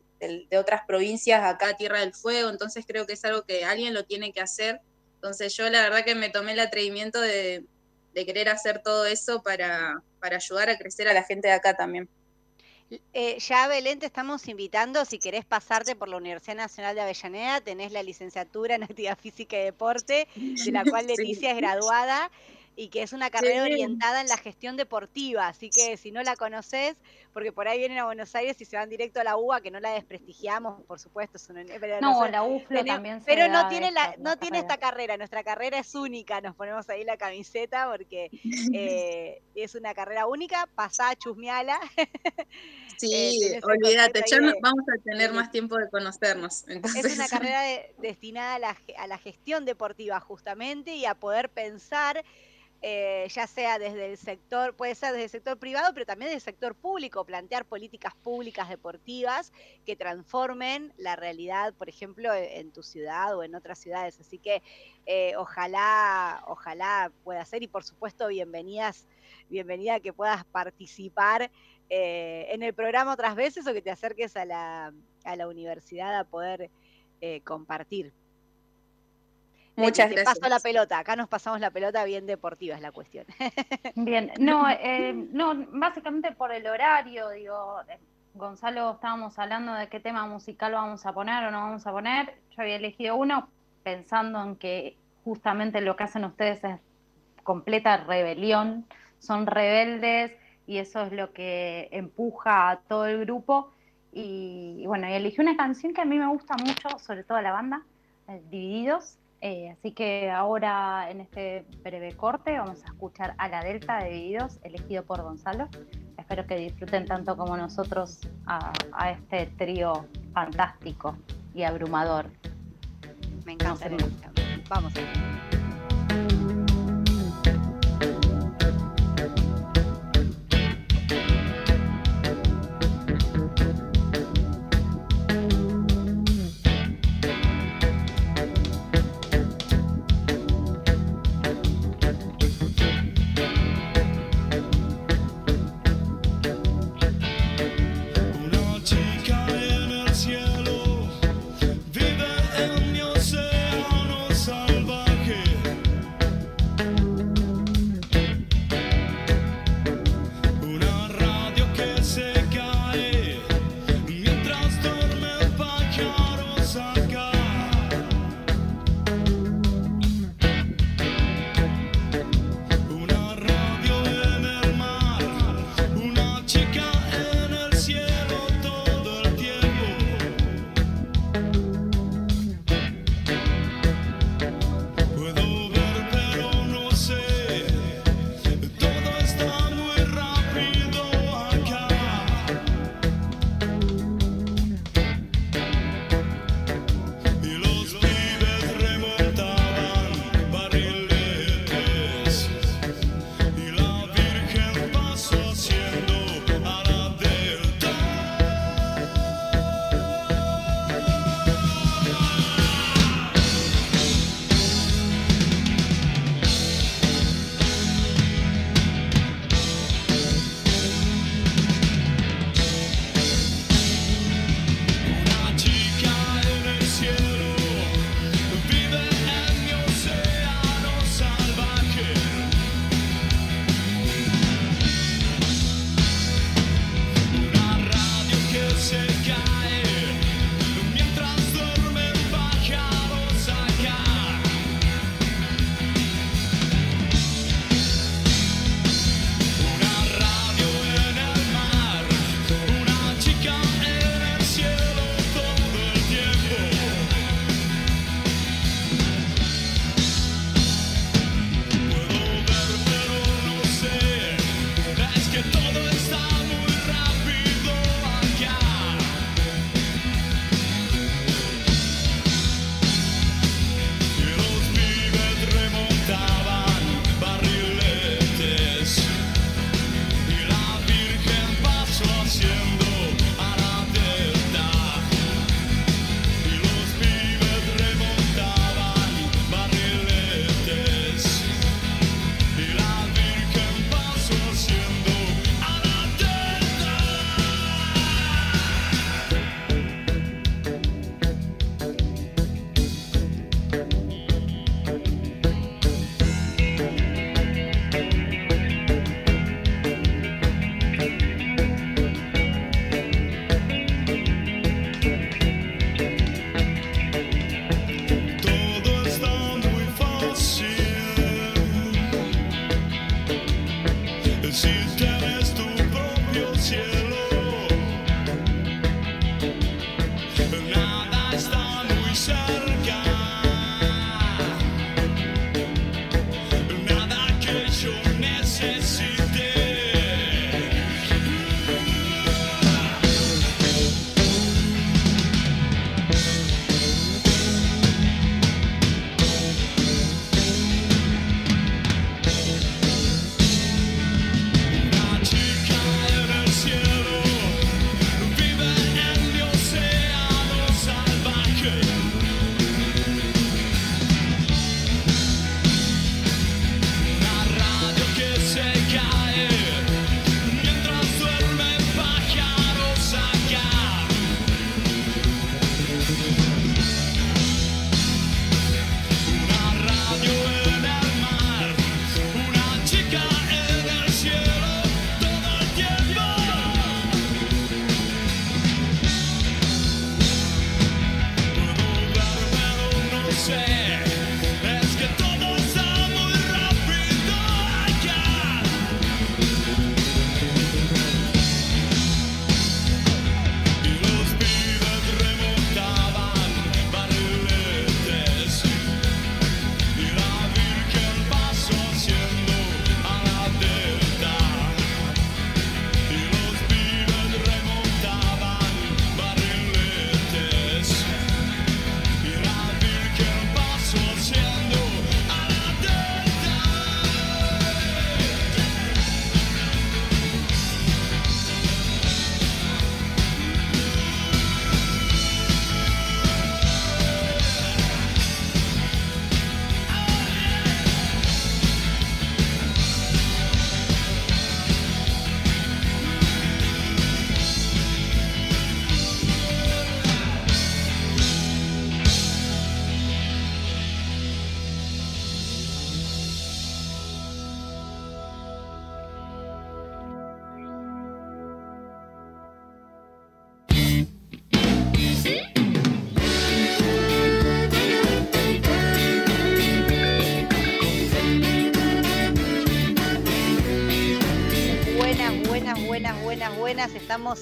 Speaker 10: de otras provincias acá a Tierra del Fuego, entonces creo que es algo que alguien lo tiene que hacer entonces yo la verdad que me tomé el atrevimiento de, querer hacer todo eso para, ayudar a crecer a la gente de acá también.
Speaker 5: Eh, ya Belén te estamos invitando, si querés pasarte por la Universidad Nacional de Avellaneda, tenés la licenciatura en Actividad Física y Deporte, de la cual [laughs] Leticia es graduada y que es una carrera orientada en la gestión deportiva, así que si no la conoces, porque por ahí vienen a Buenos Aires y se van directo a la UBA, que no la desprestigiamos, por supuesto. pero
Speaker 2: no, la UFLO también
Speaker 5: Pero no tiene, la, no tiene esta carrera, nuestra carrera es única, nos ponemos ahí la camiseta porque [laughs] eh, es una carrera única, pasá, chusmeala. [laughs]
Speaker 10: Sí, eh, olvídate, ya vamos a tener más tiempo de conocernos. [laughs]
Speaker 5: Es una carrera destinada a la, a la gestión deportiva justamente y a poder pensar eh, ya sea desde el sector, puede ser desde el sector privado, pero también desde el sector público, plantear políticas públicas deportivas que transformen la realidad, por ejemplo, e, en tu ciudad o en otras ciudades. Así que eh, ojalá, ojalá pueda ser y por supuesto bienvenidas, bienvenida que puedas participar eh, en el programa otras veces o que te acerques a la, a la universidad a poder compartir.
Speaker 10: Muchas gracias.
Speaker 5: Paso la pelota, acá nos pasamos la pelota bien deportiva es la cuestión. [laughs]
Speaker 2: Bien, no, eh, no, básicamente por el horario, digo, eh, Gonzalo, estábamos hablando de qué tema musical vamos a poner o no vamos a poner. Yo había elegido uno pensando en que justamente lo que hacen ustedes es completa rebelión, son rebeldes y eso es lo que empuja a todo el grupo. Y, bueno, y elegí una canción que a mí me gusta mucho, sobre todo la banda, eh, Divididos, eh, así que ahora en este breve corte vamos a escuchar a la Delta de Divididos, elegido por Gonzalo. Espero que disfruten tanto como nosotros a, este trío fantástico y abrumador.
Speaker 5: Me encanta. Vamos.
Speaker 11: Vive en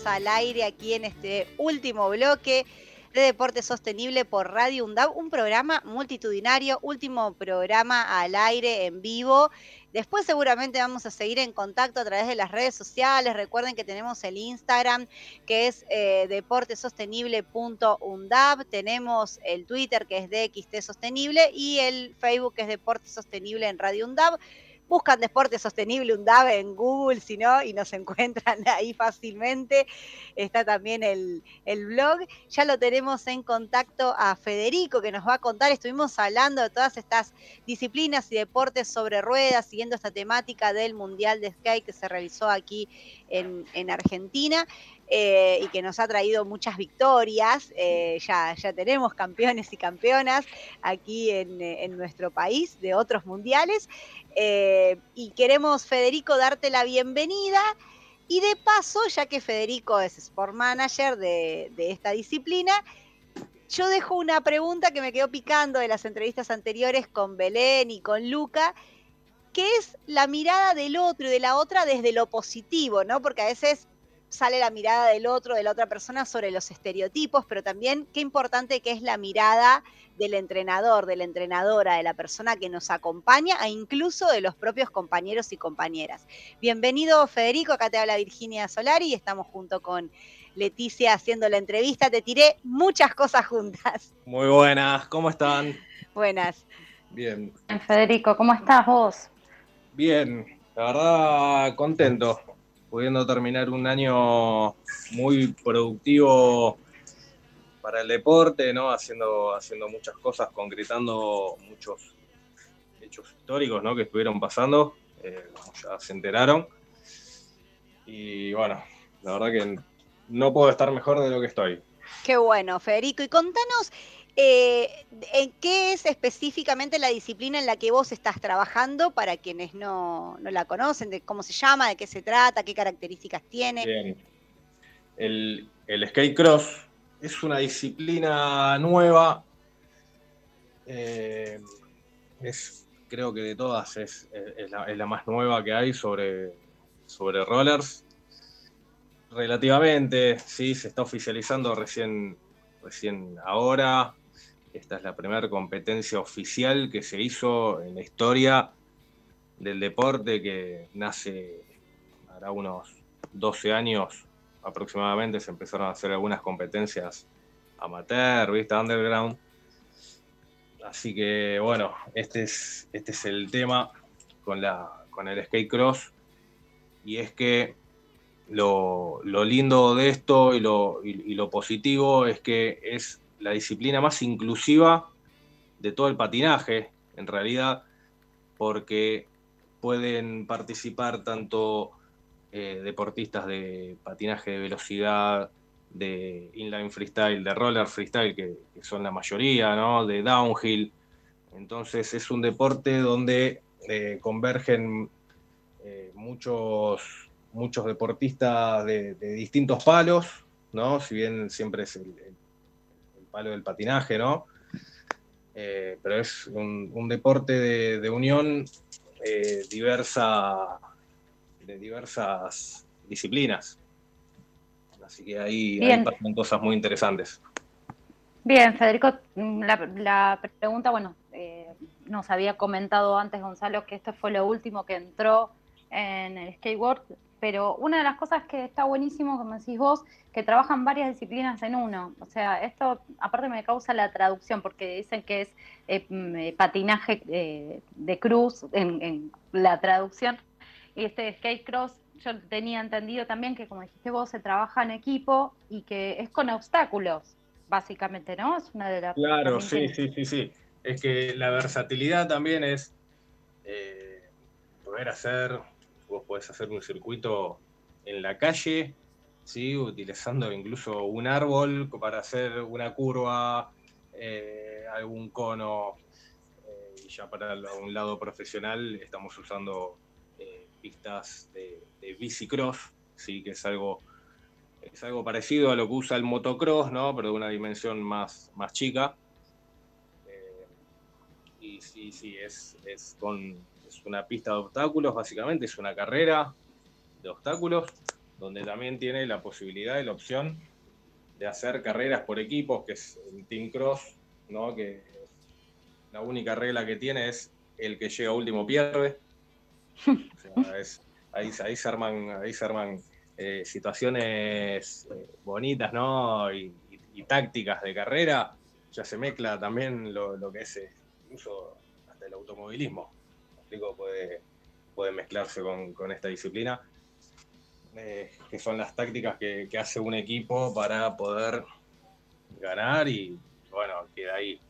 Speaker 5: Al aire aquí en este último bloque de Deporte Sostenible por Radio UNDAV, un programa multitudinario, último programa al aire en vivo. Después seguramente vamos a seguir en contacto a través de las redes sociales. Recuerden que tenemos el Instagram que es eh, deportesostenible.undab. Tenemos el Twitter que es DXT Sostenible y el Facebook que es Deporte Sostenible en Radio UNDAV buscan Deporte Sostenible UNDAV en Google, si no, y nos [laughs] encuentran ahí fácilmente. Está también el, el, blog. Ya lo tenemos en contacto a Federico, que nos va a contar. Estuvimos hablando de todas estas disciplinas y deportes sobre ruedas, siguiendo esta temática del Mundial de Skate que se realizó aquí en, en Argentina. Eh, y que nos ha traído muchas victorias. Eh, ya, ya tenemos campeones y campeonas aquí en, en nuestro país de otros mundiales. Eh, y queremos, Federico, darte la bienvenida. Y de paso, ya que Federico es Sport Manager de, de esta disciplina, yo dejo una pregunta que me quedó picando de las entrevistas anteriores con Belén y con Luca, que es la mirada del otro y de la otra desde lo positivo, ¿no? Porque a veces sale la mirada del otro, de la otra persona sobre los estereotipos, pero también qué importante que es la mirada del entrenador, de la entrenadora, de la persona que nos acompaña e incluso de los propios compañeros y compañeras. Bienvenido Federico, acá te habla Virginia Solari y estamos junto con Leticia haciendo la entrevista. Te tiré muchas cosas juntas.
Speaker 11: Muy buenas, ¿cómo están?
Speaker 5: Buenas.
Speaker 11: Bien.
Speaker 2: Federico, ¿cómo estás vos?
Speaker 11: Bien, la verdad contento, pudiendo terminar un año muy productivo para el deporte, ¿no? Haciendo, haciendo muchas cosas, concretando muchos hechos históricos, ¿no? Que estuvieron pasando, eh, como ya se enteraron. Y bueno, la verdad que no puedo estar mejor de lo que estoy.
Speaker 5: Qué bueno, Federico. Y contanos, eh, ¿En qué es específicamente la disciplina en la que vos estás trabajando para quienes no, la conocen? De ¿Cómo se llama? ¿De qué se trata? ¿Qué características tiene?
Speaker 11: Bien. El, skate cross es una disciplina nueva. Eh, es, creo que de todas es, la, más nueva que hay sobre, sobre rollers. Relativamente, sí, se está oficializando recién, recién ahora. Esta es la primera competencia oficial que se hizo en la historia del deporte que nace ahora unos 12 años aproximadamente. Se empezaron a hacer algunas competencias amateur, vista underground. Así que bueno, este es, este es el tema con, la, con el skate cross. Y es que lo, lindo de esto y lo, y lo positivo es que es la disciplina más inclusiva de todo el patinaje, en realidad, porque pueden participar tanto eh, deportistas de patinaje de velocidad, de inline freestyle, de roller freestyle, que, son la mayoría, ¿no? de downhill. Entonces es un deporte donde eh, convergen eh, muchos, muchos deportistas de, distintos palos, ¿no? si bien siempre es el palo del patinaje, ¿no? Eh, pero es un, deporte de, unión eh, diversa, de diversas disciplinas. Así que ahí, pasan cosas muy interesantes.
Speaker 2: Bien, Federico, la, pregunta, bueno, eh, nos había comentado antes Gonzalo que esto fue lo último que entró en el skateboard, pero una de las cosas que está buenísimo, como decís vos, que trabajan varias disciplinas en uno. O sea, esto aparte me causa la traducción, porque dicen que es eh, mm, eh, patinaje eh, de cruz en, la traducción. Y este skate cross, yo tenía entendido también que, como dijiste vos, se trabaja en equipo y que es con obstáculos, básicamente, ¿no? Es
Speaker 11: una de las. Claro, sí, sí, sí, sí. Es que la versatilidad también es poder hacer vos podés hacer un circuito en la calle, ¿sí? utilizando incluso un árbol para hacer una curva, eh, algún cono. Eh, y ya para un lado profesional estamos usando eh, pistas de, bicicross, ¿sí? que es algo, es algo parecido a lo que usa el motocross, ¿no? pero de una dimensión más, más chica. y sí, sí, es, es con es una pista de obstáculos, básicamente, es una carrera de obstáculos, donde también tiene la posibilidad y la opción de hacer carreras por equipos, que es el Team Cross, ¿no? que la única regla que tiene es el que llega último pierde. ahí, ahí se arman, ahí se arman eh, situaciones eh, bonitas ¿no? Y, tácticas de carrera. Ya se mezcla también lo, que es eh, incluso hasta el automovilismo. Puede, puede mezclarse con, esta disciplina. que son las tácticas que, hace un equipo para poder ganar y bueno, queda ahí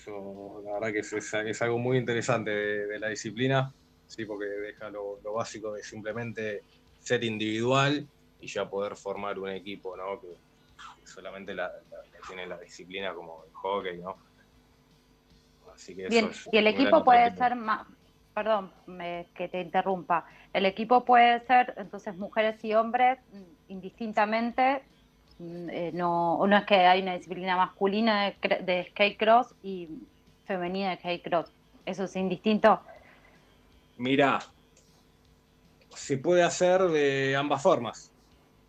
Speaker 11: eso la verdad que es, algo muy interesante de, la disciplina, sí, porque deja lo, básico de simplemente ser individual y ya poder formar un equipo, ¿no? Que, solamente la, tiene la disciplina como el hockey, ¿no?
Speaker 2: Así que y el equipo puede ser más, perdón que te interrumpa, el equipo puede ser entonces mujeres y hombres indistintamente Mm, eh, no, no es que hay una disciplina masculina de, skate cross y femenina de skate cross. Eso es indistinto.
Speaker 11: Mira, se puede hacer de ambas formas.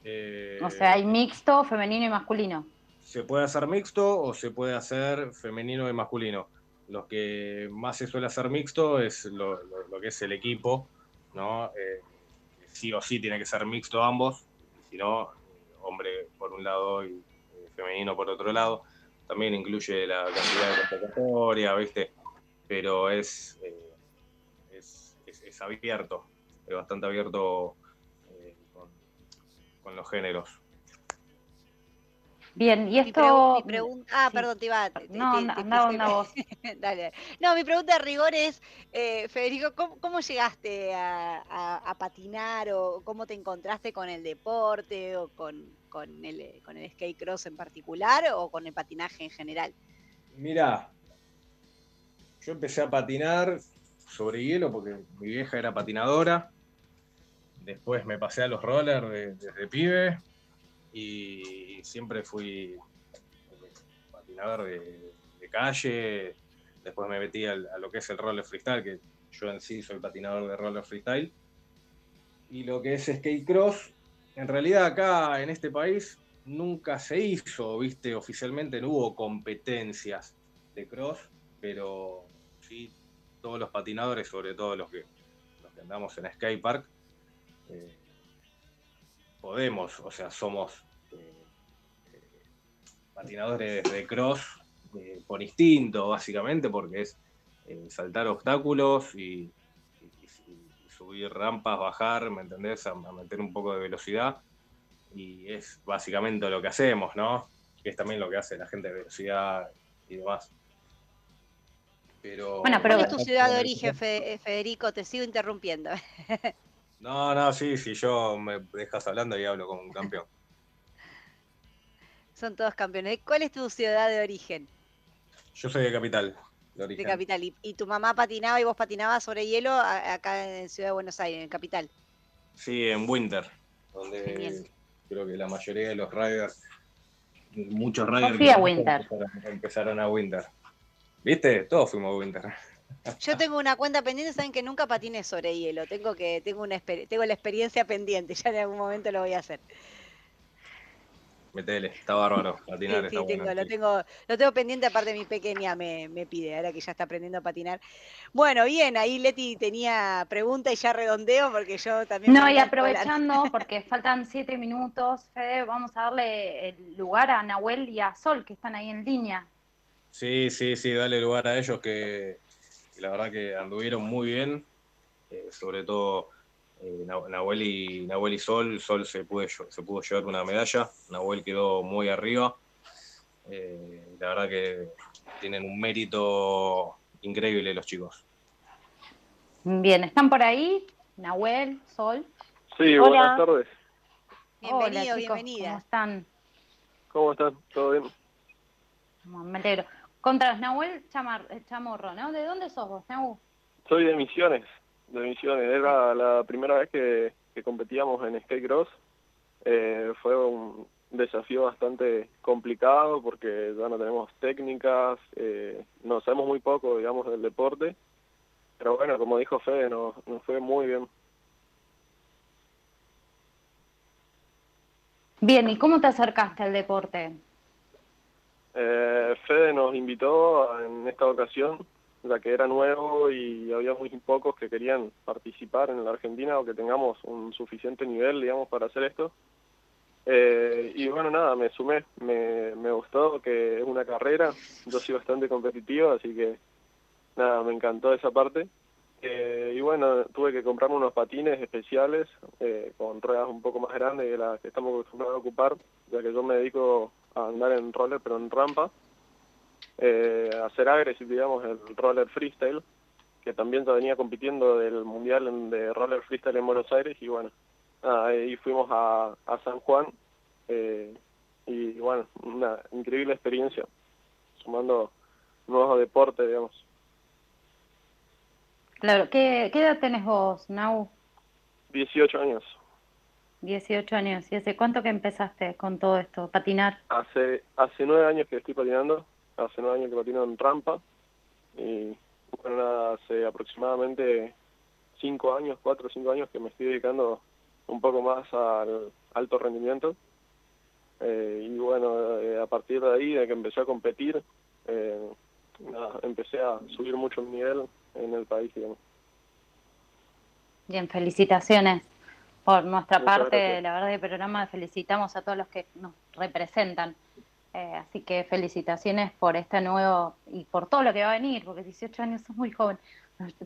Speaker 2: Eh, o sea, hay mixto, femenino y masculino.
Speaker 11: Se puede hacer mixto o se puede hacer femenino y masculino. Lo que más se suele hacer mixto es lo, que es el equipo, ¿no? Eh, sí o sí tiene que ser mixto ambos, si no, hombre por un lado y eh, femenino por otro lado. También incluye la cantidad de convocatoria, ¿viste? Pero es, eh, es, abierto, es bastante abierto con, los géneros.
Speaker 2: Bien, y esto.
Speaker 5: ah, perdón, te iba. no, no, [laughs] Dale. No, mi pregunta de rigor es, Federico, ¿cómo, llegaste a, a, patinar o cómo te encontraste con el deporte o con, con el, con el skate cross en particular o con el patinaje en general?
Speaker 11: Mira, yo empecé a patinar sobre hielo porque mi vieja era patinadora. Después me pasé a los rollers desde pibe y siempre fui patinador de, calle. Después me metí a, lo que es el roller freestyle, que yo en sí soy patinador de roller freestyle. Y lo que es skate cross, en realidad acá en este país nunca se hizo, viste, oficialmente no hubo competencias de cross, pero sí todos los patinadores, sobre todo los que, los que andamos en skatepark, eh, podemos, o sea, somos eh, eh, patinadores de cross por instinto, básicamente, porque es saltar obstáculos y, subir rampas, bajar, ¿me entendés? A, meter un poco de velocidad. Y es básicamente lo que hacemos, ¿no? Que es también lo que hace la gente de velocidad y demás.
Speaker 5: Pero, bueno, pero ¿cuál es tu ciudad de origen, Federico? Te sigo interrumpiendo. [laughs]
Speaker 11: no, no, sí, sí, yo me dejas hablando y hablo como un campeón. [laughs]
Speaker 5: Son todos campeones. ¿Cuál es tu ciudad de origen?
Speaker 11: Yo soy de Capital
Speaker 5: de, Capital. ¿Y, tu mamá patinaba y vos patinabas sobre hielo acá en Ciudad de Buenos Aires, en Capital?
Speaker 11: Sí, en Winter, donde creo que la mayoría de los riders, muchos riders Empezaron, a Winter. ¿Viste? Todos fuimos a Winter.
Speaker 5: Yo tengo una cuenta pendiente, saben que nunca patiné sobre hielo. Tengo que tengo una tengo la experiencia pendiente, [laughs] ya en algún momento lo voy a hacer
Speaker 11: metele, está bárbaro.
Speaker 5: Patinar sí, tengo, lo, tengo, lo tengo pendiente, aparte mi pequeña me, pide, ahora que ya está aprendiendo a patinar. Bueno, bien, ahí Leti tenía pregunta y ya redondeo porque yo también...
Speaker 2: No, y aprovechando, [laughs] porque faltan siete minutos, Fede, vamos a darle el lugar a Nahuel y a Sol, que están ahí en línea.
Speaker 11: Sí, sí, sí, dale lugar a ellos que, la verdad que anduvieron muy bien, eh, sobre todo eh, Nahuel, y, Nahuel y Sol, Sol se, pudo, se pudo llevar una medalla, Nahuel quedó muy arriba. Eh, la verdad que tienen un mérito increíble los chicos.
Speaker 2: Bien, ¿están por ahí? Nahuel, Sol.
Speaker 12: Sí, buenas tardes.
Speaker 5: Bienvenido, bienvenida.
Speaker 2: ¿Cómo están?
Speaker 12: ¿Cómo están? ¿Todo bien?
Speaker 2: Me alegro. Contra Nahuel Chamorro, ¿no? ¿De dónde sos vos, Nahuel?
Speaker 12: Soy de Misiones de Misiones. Era la primera vez que, competíamos en skate cross. Eh, fue un desafío bastante complicado porque ya no tenemos técnicas, eh, no sabemos muy poco, digamos, del deporte. Pero bueno, como dijo Fede, nos, fue muy bien.
Speaker 2: Bien, ¿y cómo te acercaste al deporte?
Speaker 12: Eh, Fede nos invitó en esta ocasión, ya que era nuevo y había muy pocos que querían participar en la Argentina o que tengamos un suficiente nivel, digamos, para hacer esto. Eh, y bueno, nada, me sumé, me, me gustó que es una carrera, yo soy bastante competitivo, así que nada, me encantó esa parte. Eh, y bueno, tuve que comprarme unos patines especiales eh, con ruedas un poco más grandes de las que estamos acostumbrados a ocupar, ya que yo me dedico a andar en roller, pero en rampa, eh, a hacer agresivo, digamos, el roller freestyle, que también ya venía compitiendo del mundial de roller freestyle en Buenos Aires, y bueno, ahí fuimos a, a San Juan, y bueno, una increíble experiencia, sumando nuevos deportes, digamos.
Speaker 2: Claro, ¿qué, edad tenés vos, Nau?
Speaker 12: 18 años.
Speaker 2: 18 años. ¿Y hace cuánto que empezaste con todo esto, patinar?
Speaker 12: Hace hace nueve años que estoy patinando, hace nueve años que patino en rampa y bueno, hace aproximadamente cinco años, cuatro o cinco años que me estoy dedicando un poco más al alto rendimiento. Eh, y bueno, eh, a partir de ahí, de que empecé a competir, eh, empecé a subir mucho mi nivel en el país, digamos.
Speaker 2: Bien, felicitaciones por nuestra parte, la verdad, del programa felicitamos a todos los que nos representan. Eh, así que felicitaciones por este nuevo y por todo lo que va a venir, porque 18 años es muy joven.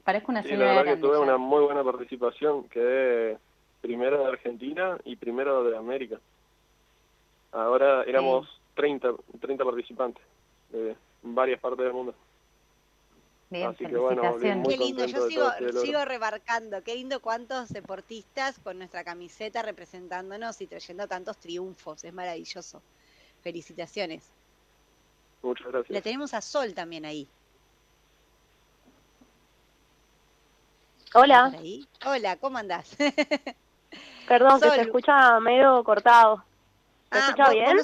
Speaker 2: Parezco una señora.
Speaker 12: la verdad que tuve una muy buena participación. Quedé primero de Argentina y primero de América. Ahora éramos 30, 30 participantes de varias partes del mundo.
Speaker 2: Bien, felicitaciones.
Speaker 5: qué lindo, yo sigo, sigo remarcando, qué lindo cuántos deportistas con nuestra camiseta representándonos y trayendo tantos triunfos, es maravilloso. Felicitaciones.
Speaker 12: Muchas gracias.
Speaker 5: Le tenemos a Sol también ahí.
Speaker 13: Hola.
Speaker 5: Hola, ¿cómo andás? [laughs]
Speaker 13: Perdón, que se escucha medio cortado. ¿Se
Speaker 5: ah,
Speaker 13: escucha bien?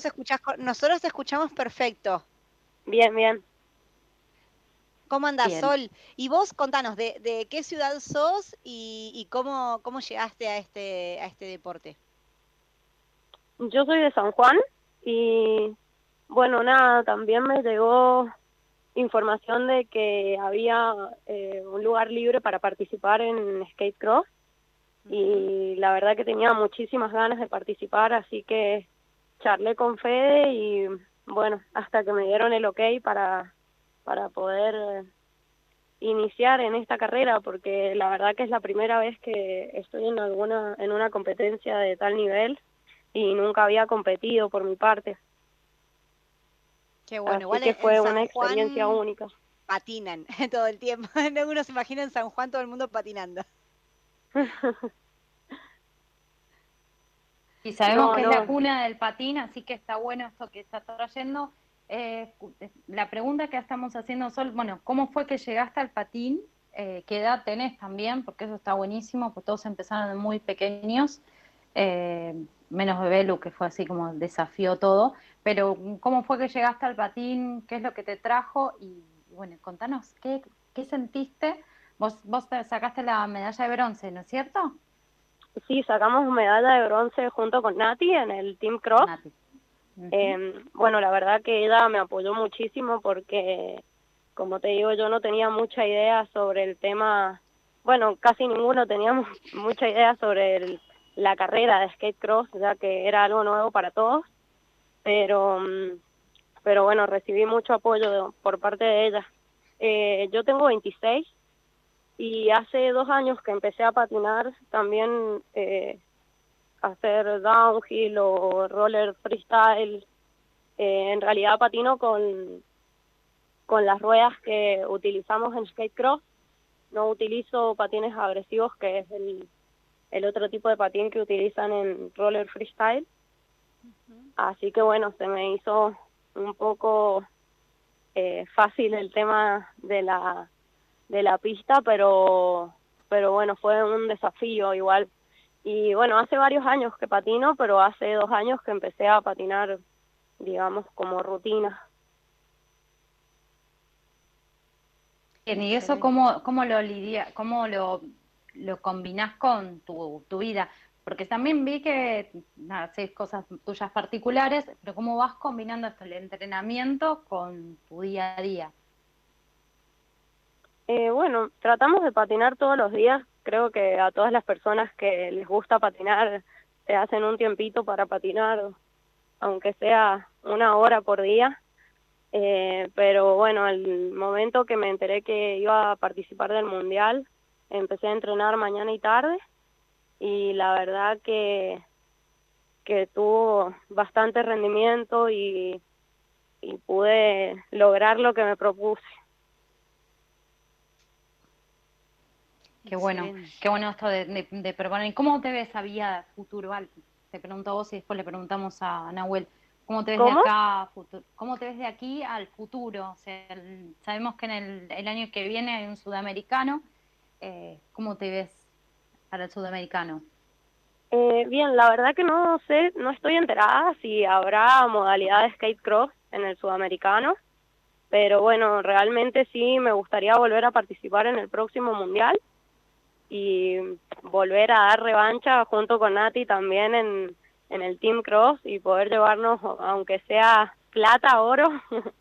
Speaker 5: nosotros te escuchamos perfecto.
Speaker 13: Bien, bien.
Speaker 5: ¿Cómo andás, Sol? Y vos contanos, ¿de, qué ciudad sos y, cómo, cómo llegaste a este, a este deporte?
Speaker 13: Yo soy de San Juan y bueno, nada, también me llegó información de que había eh, un lugar libre para participar en skate cross y la verdad que tenía muchísimas ganas de participar, así que charlé con Fede y bueno, hasta que me dieron el ok para para poder eh, iniciar en esta carrera porque la verdad que es la primera vez que estoy en alguna en una competencia de tal nivel y nunca había competido por mi parte.
Speaker 5: Qué bueno,
Speaker 13: Así que fue una experiencia única.
Speaker 5: Patinan [laughs] todo el tiempo. [laughs] Uno se imagina en San Juan todo el mundo patinando. [laughs]
Speaker 2: y sabemos que es la cuna del patín, así que está bueno esto que está trayendo. Eh, la pregunta que estamos haciendo, Sol, bueno, ¿cómo fue que llegaste al patín? Eh, ¿Qué edad tenés también? Porque eso está buenísimo, pues todos empezaron muy pequeños, eh, menos Bebelu, que fue así como desafío todo. Pero, ¿cómo fue que llegaste al patín? ¿Qué es lo que te trajo? Y, bueno, contanos, ¿qué, qué sentiste? Vos, vos sacaste la medalla de bronce, ¿no es cierto?
Speaker 13: Sí, sacamos medalla de bronce junto con Nati en el Team Cross. Eh, bueno, la verdad que ella me apoyó muchísimo porque, como te digo, yo no tenía mucha idea sobre el tema, bueno, casi ninguno teníamos [laughs] mucha idea sobre la carrera de skate cross, ya que era algo nuevo para todos, pero, mm, pero bueno, recibí mucho apoyo por parte de ella. Eh, yo tengo 26 y hace dos años que empecé a patinar también eh, hacer downhill o roller freestyle. Eh, en realidad patino con, con las ruedas que utilizamos en skate cross. No utilizo patines agresivos, que es el, el otro tipo de patín que utilizan en roller freestyle. Así que bueno, se me hizo un poco eh, fácil el tema de la de la pista, pero pero bueno, fue un desafío igual y bueno, hace varios años que patino, pero hace dos años que empecé a patinar, digamos, como rutina.
Speaker 2: ¿y eso cómo, cómo lo lidia, cómo lo, lo combinás con tu, tu vida? Porque también vi que haces cosas tuyas particulares, pero ¿cómo vas combinando esto, el entrenamiento con tu día a día?
Speaker 13: Eh, bueno, tratamos de patinar todos los días. Creo que a todas las personas que les gusta patinar se hacen un tiempito para patinar, aunque sea una hora por día. Eh, pero bueno, el momento que me enteré que iba a participar del mundial, empecé a entrenar mañana y tarde y la verdad que, que tuvo bastante rendimiento y pude lograr lo que me propuse.
Speaker 2: Qué bueno, qué bueno esto de, de, proponer. ¿Cómo te ves a vía futuro? Te pregunto a vos y después le preguntamos a Nahuel. ¿Cómo te ves de acá futuro? ¿Cómo te ves de aquí al futuro? sabemos que en el, el, año que viene hay un sudamericano. Eh, ¿Cómo te ves para el sudamericano?
Speaker 13: Eh, bien, la verdad que no sé, no estoy enterada si habrá modalidad de skate cross en el sudamericano, pero bueno, realmente sí me gustaría volver a participar en el próximo mundial y volver a dar revancha junto con Nati también en, en el Team Cross y poder llevarnos, aunque sea plata, oro. [laughs]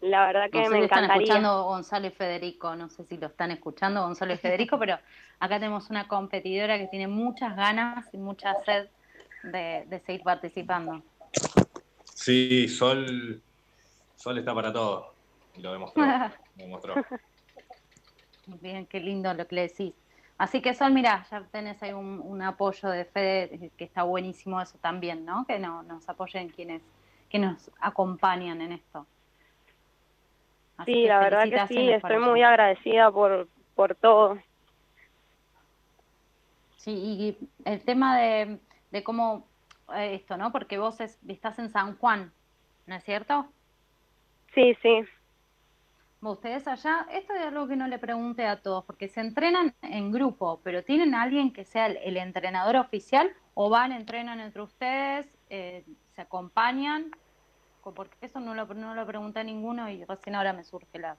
Speaker 13: La verdad que me encantaría.
Speaker 2: Están escuchando Gonzalo y Federico, no sé si lo están escuchando Gonzalo y Federico, pero acá tenemos una competidora que tiene muchas ganas y mucha sed de, de seguir participando.
Speaker 11: Sí, Sol, Sol está para todo. Y lo demostró. lo demostró. [laughs]
Speaker 2: Bien, qué lindo lo que le decís. Así que Sol, mira, ya tenés ahí un, apoyo de Fede, que está buenísimo eso también, ¿no? Que no, nos apoyen quienes que nos acompañan en esto.
Speaker 13: sí, la verdad que sí, estoy muy agradecida por, por todo.
Speaker 2: Sí, y el tema de, de cómo eh, esto, ¿no? Porque vos estás en San Juan, ¿no es cierto?
Speaker 13: Sí, sí
Speaker 2: ustedes allá, esto es algo que no le pregunte a todos, porque se entrenan en grupo, pero ¿tienen alguien que sea el, entrenador oficial o van, entrenan entre ustedes, eh, se acompañan? Porque eso no lo, no lo pregunté ninguno y recién ahora me surge la,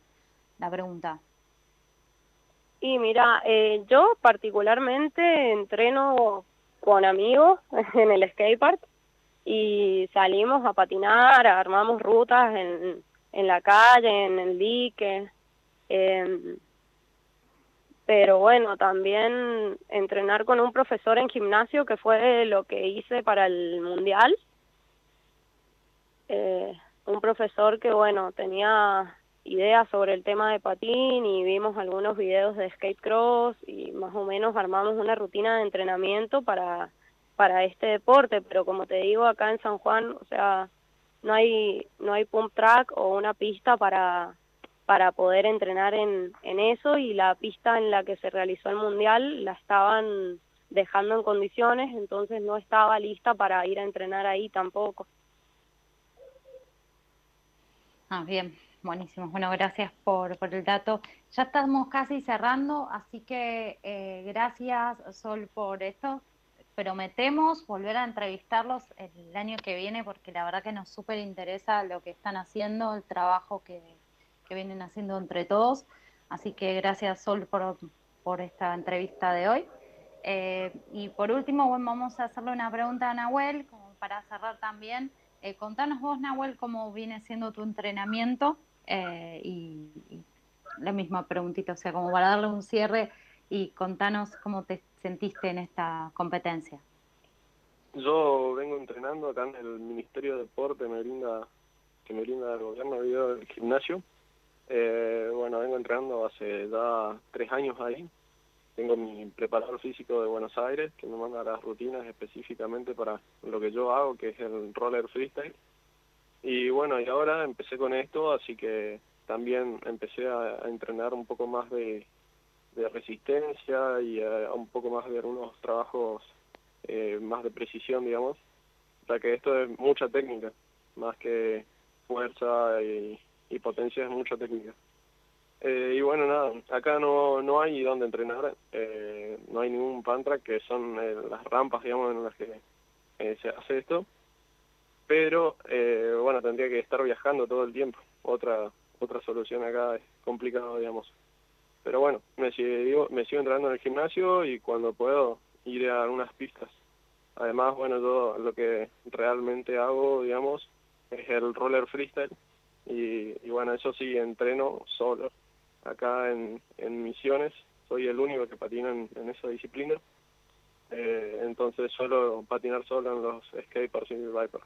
Speaker 2: la pregunta.
Speaker 13: Y mira, eh, yo particularmente entreno con amigos [laughs] en el skatepark y salimos a patinar, armamos rutas en en la calle, en el dique. Em, pero bueno, también entrenar con un profesor en gimnasio, que fue lo que hice para el mundial. Eh, un profesor que, bueno, tenía ideas sobre el tema de patín y vimos algunos videos de skate cross y más o menos armamos una rutina de entrenamiento para, para este deporte, pero como te digo, acá en San Juan, o sea, no hay no hay pump track o una pista para para poder entrenar en, en eso y la pista en la que se realizó el mundial la estaban dejando en condiciones, entonces no estaba lista para ir a entrenar ahí tampoco.
Speaker 2: Ah, bien, buenísimo. Bueno, gracias por, por el dato. Ya estamos casi cerrando, así que eh, gracias Sol por esto prometemos volver a entrevistarlos el año que viene porque la verdad que nos súper interesa lo que están haciendo, el trabajo que, vienen haciendo entre todos. Así que gracias Sol por, por esta entrevista de hoy. Eh, y por último, bueno, vamos a hacerle una pregunta a Nahuel, como para cerrar también. Eh, contanos vos, Nahuel, cómo viene siendo tu entrenamiento eh, y, la misma preguntita, o sea, como para darle un cierre y contanos cómo te sentiste en esta competencia?
Speaker 12: Yo vengo entrenando acá en el Ministerio de Deporte me brinda, que me brinda el gobierno debido al gimnasio. Eh, bueno, vengo entrenando hace ya tres años ahí. Tengo mi preparador físico de Buenos Aires que me manda las rutinas específicamente para lo que yo hago, que es el roller freestyle. Y bueno, y ahora empecé con esto, así que también empecé a entrenar un poco más de, de resistencia y a, un poco más de algunos trabajos eh, más de precisión, digamos. O sea que esto es mucha técnica, más que fuerza y, potencia es mucha técnica. Eh, y bueno, nada, acá no, no hay donde entrenar, eh, no hay ningún pantrack, que son las rampas, digamos, en las que se hace esto. Pero, bueno, tendría que estar viajando todo el tiempo. Otra otra solución acá es complicado, digamos pero bueno, me sigo, me sigo entrenando en el gimnasio y cuando puedo ir a algunas pistas. Además, bueno, yo lo que realmente hago, digamos, es el roller freestyle y, bueno, eso sí, entreno solo. Acá en, en Misiones soy el único que patina en, esa disciplina, eh, entonces suelo patinar solo en los skaters y vipers.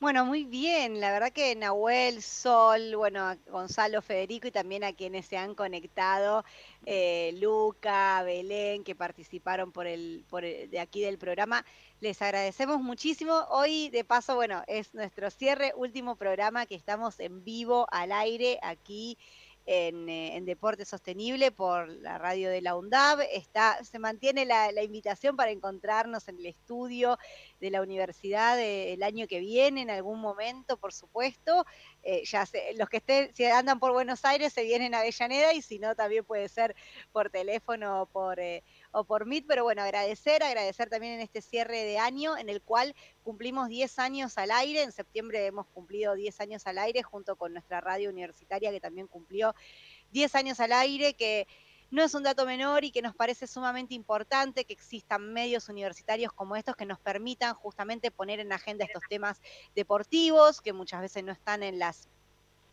Speaker 5: Bueno, muy bien. La verdad que Nahuel, Sol, bueno, Gonzalo, Federico y también a quienes se han conectado, eh, Luca, Belén, que participaron por el, por de aquí del programa. Les agradecemos muchísimo. Hoy, de paso, bueno, es nuestro cierre, último programa que estamos en vivo al aire aquí eh, en, Deporte Sostenible por la radio de la UNDAB. Está, se mantiene la, invitación para encontrarnos en el estudio de la universidad el año que viene, en algún momento, por supuesto. Eh, ya los que estén, si andan por Buenos Aires, se vienen a Avellaneda y si no, también puede ser por teléfono o por, eh, por Meet. Pero bueno, agradecer, agradecer también en este cierre de año en el cual cumplimos 10 años al aire. En septiembre hemos cumplido 10 años al aire junto con nuestra radio universitaria que también cumplió 10 años al aire, que no es un dato menor y que nos parece sumamente importante que existan medios universitarios como estos que nos permitan justamente poner en agenda estos temas deportivos que muchas veces no están en las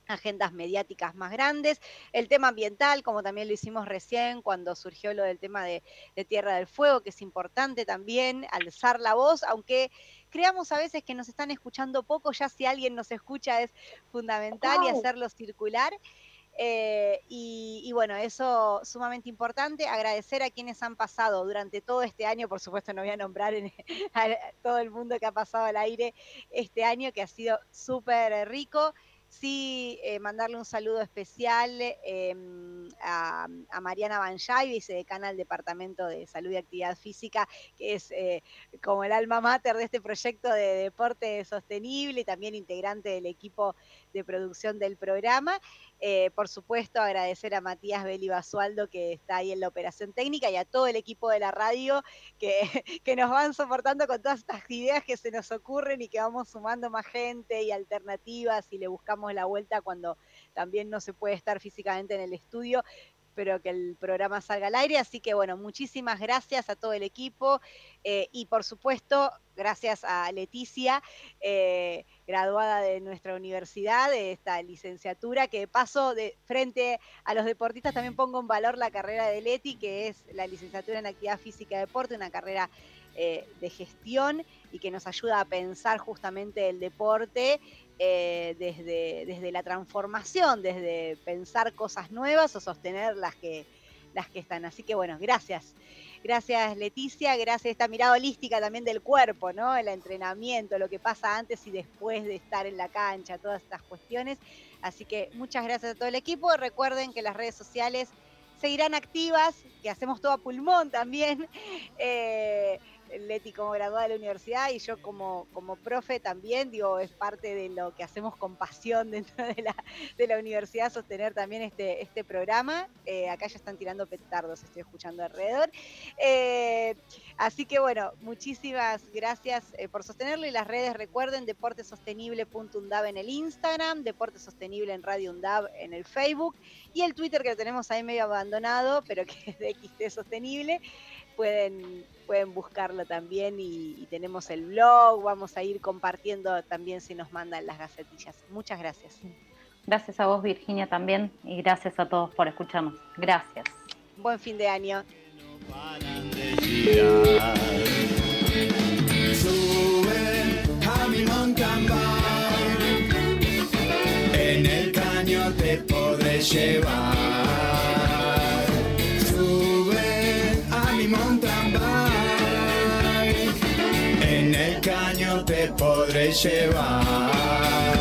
Speaker 5: agendas mediáticas más grandes, el tema ambiental, como también lo hicimos recién cuando surgió lo del tema de, Tierra del Fuego, que es importante también alzar la voz, aunque creamos a veces que nos están escuchando poco, ya si alguien nos escucha es fundamental y hacerlo circular. Eh, y, bueno, eso sumamente importante. Agradecer a quienes han pasado durante todo este año, por supuesto no voy a nombrar [laughs] a todo el mundo que ha pasado al aire este año, que ha sido súper rico sí eh, mandarle un saludo especial em, a, Mariana Banjay, vicedecana del Departamento de Salud y Actividad Física, que es eh, como el alma mater de este proyecto de deporte sostenible y también integrante del equipo de producción del programa. Eh, por supuesto, agradecer a Matías Beli Basualdo, que está ahí en la operación técnica, y a todo el equipo de la radio que, [laughs] que nos van soportando con todas estas ideas que se nos ocurren y que vamos sumando más gente y alternativas y le buscamos la vuelta cuando también no se puede estar físicamente en el estudio espero que el programa salga al aire. Así que bueno, muchísimas gracias a todo el equipo eh, y por supuesto, gracias a Leticia, eh, graduada de nuestra universidad, de esta licenciatura, que de paso de frente a los deportistas también pongo en valor la carrera de Leti, que es la licenciatura en actividad física y deporte, una carrera eh, de gestión y que nos ayuda a pensar justamente el deporte eh, desde, desde la transformación, desde pensar cosas nuevas o sostener las que, las que están. Así que bueno, gracias. Gracias Leticia, gracias a esta mirada holística también del cuerpo, ¿no? El entrenamiento, lo que pasa antes y después de estar en la cancha, todas estas cuestiones. Así que muchas gracias a todo el equipo. Recuerden que las redes sociales seguirán activas, que hacemos todo a pulmón también. [laughs] Eh, Leti como graduada de la universidad y yo como, como profe también, digo, es parte de lo que hacemos con pasión [laughs] dentro de la, de la universidad, sostener también este, este programa. Eh, acá ya están tirando petardos, estoy escuchando alrededor. Eh, así que bueno, muchísimas gracias eh, por sostenerlo y las redes recuerden deportesostenible.undab en el Instagram, Deporte Sostenible en Radio Undab en el Facebook y el Twitter que lo tenemos ahí medio abandonado, pero que es de XT Sostenible pueden, pueden buscarlo también y, tenemos el blog, vamos a ir compartiendo también si nos mandan las gacetillas. Muchas gracias.
Speaker 2: Gracias a vos Virginia también y gracias a todos por escucharnos. Gracias.
Speaker 5: Buen fin de año. En el caño te podré llevar.
Speaker 14: caño te podré llevar.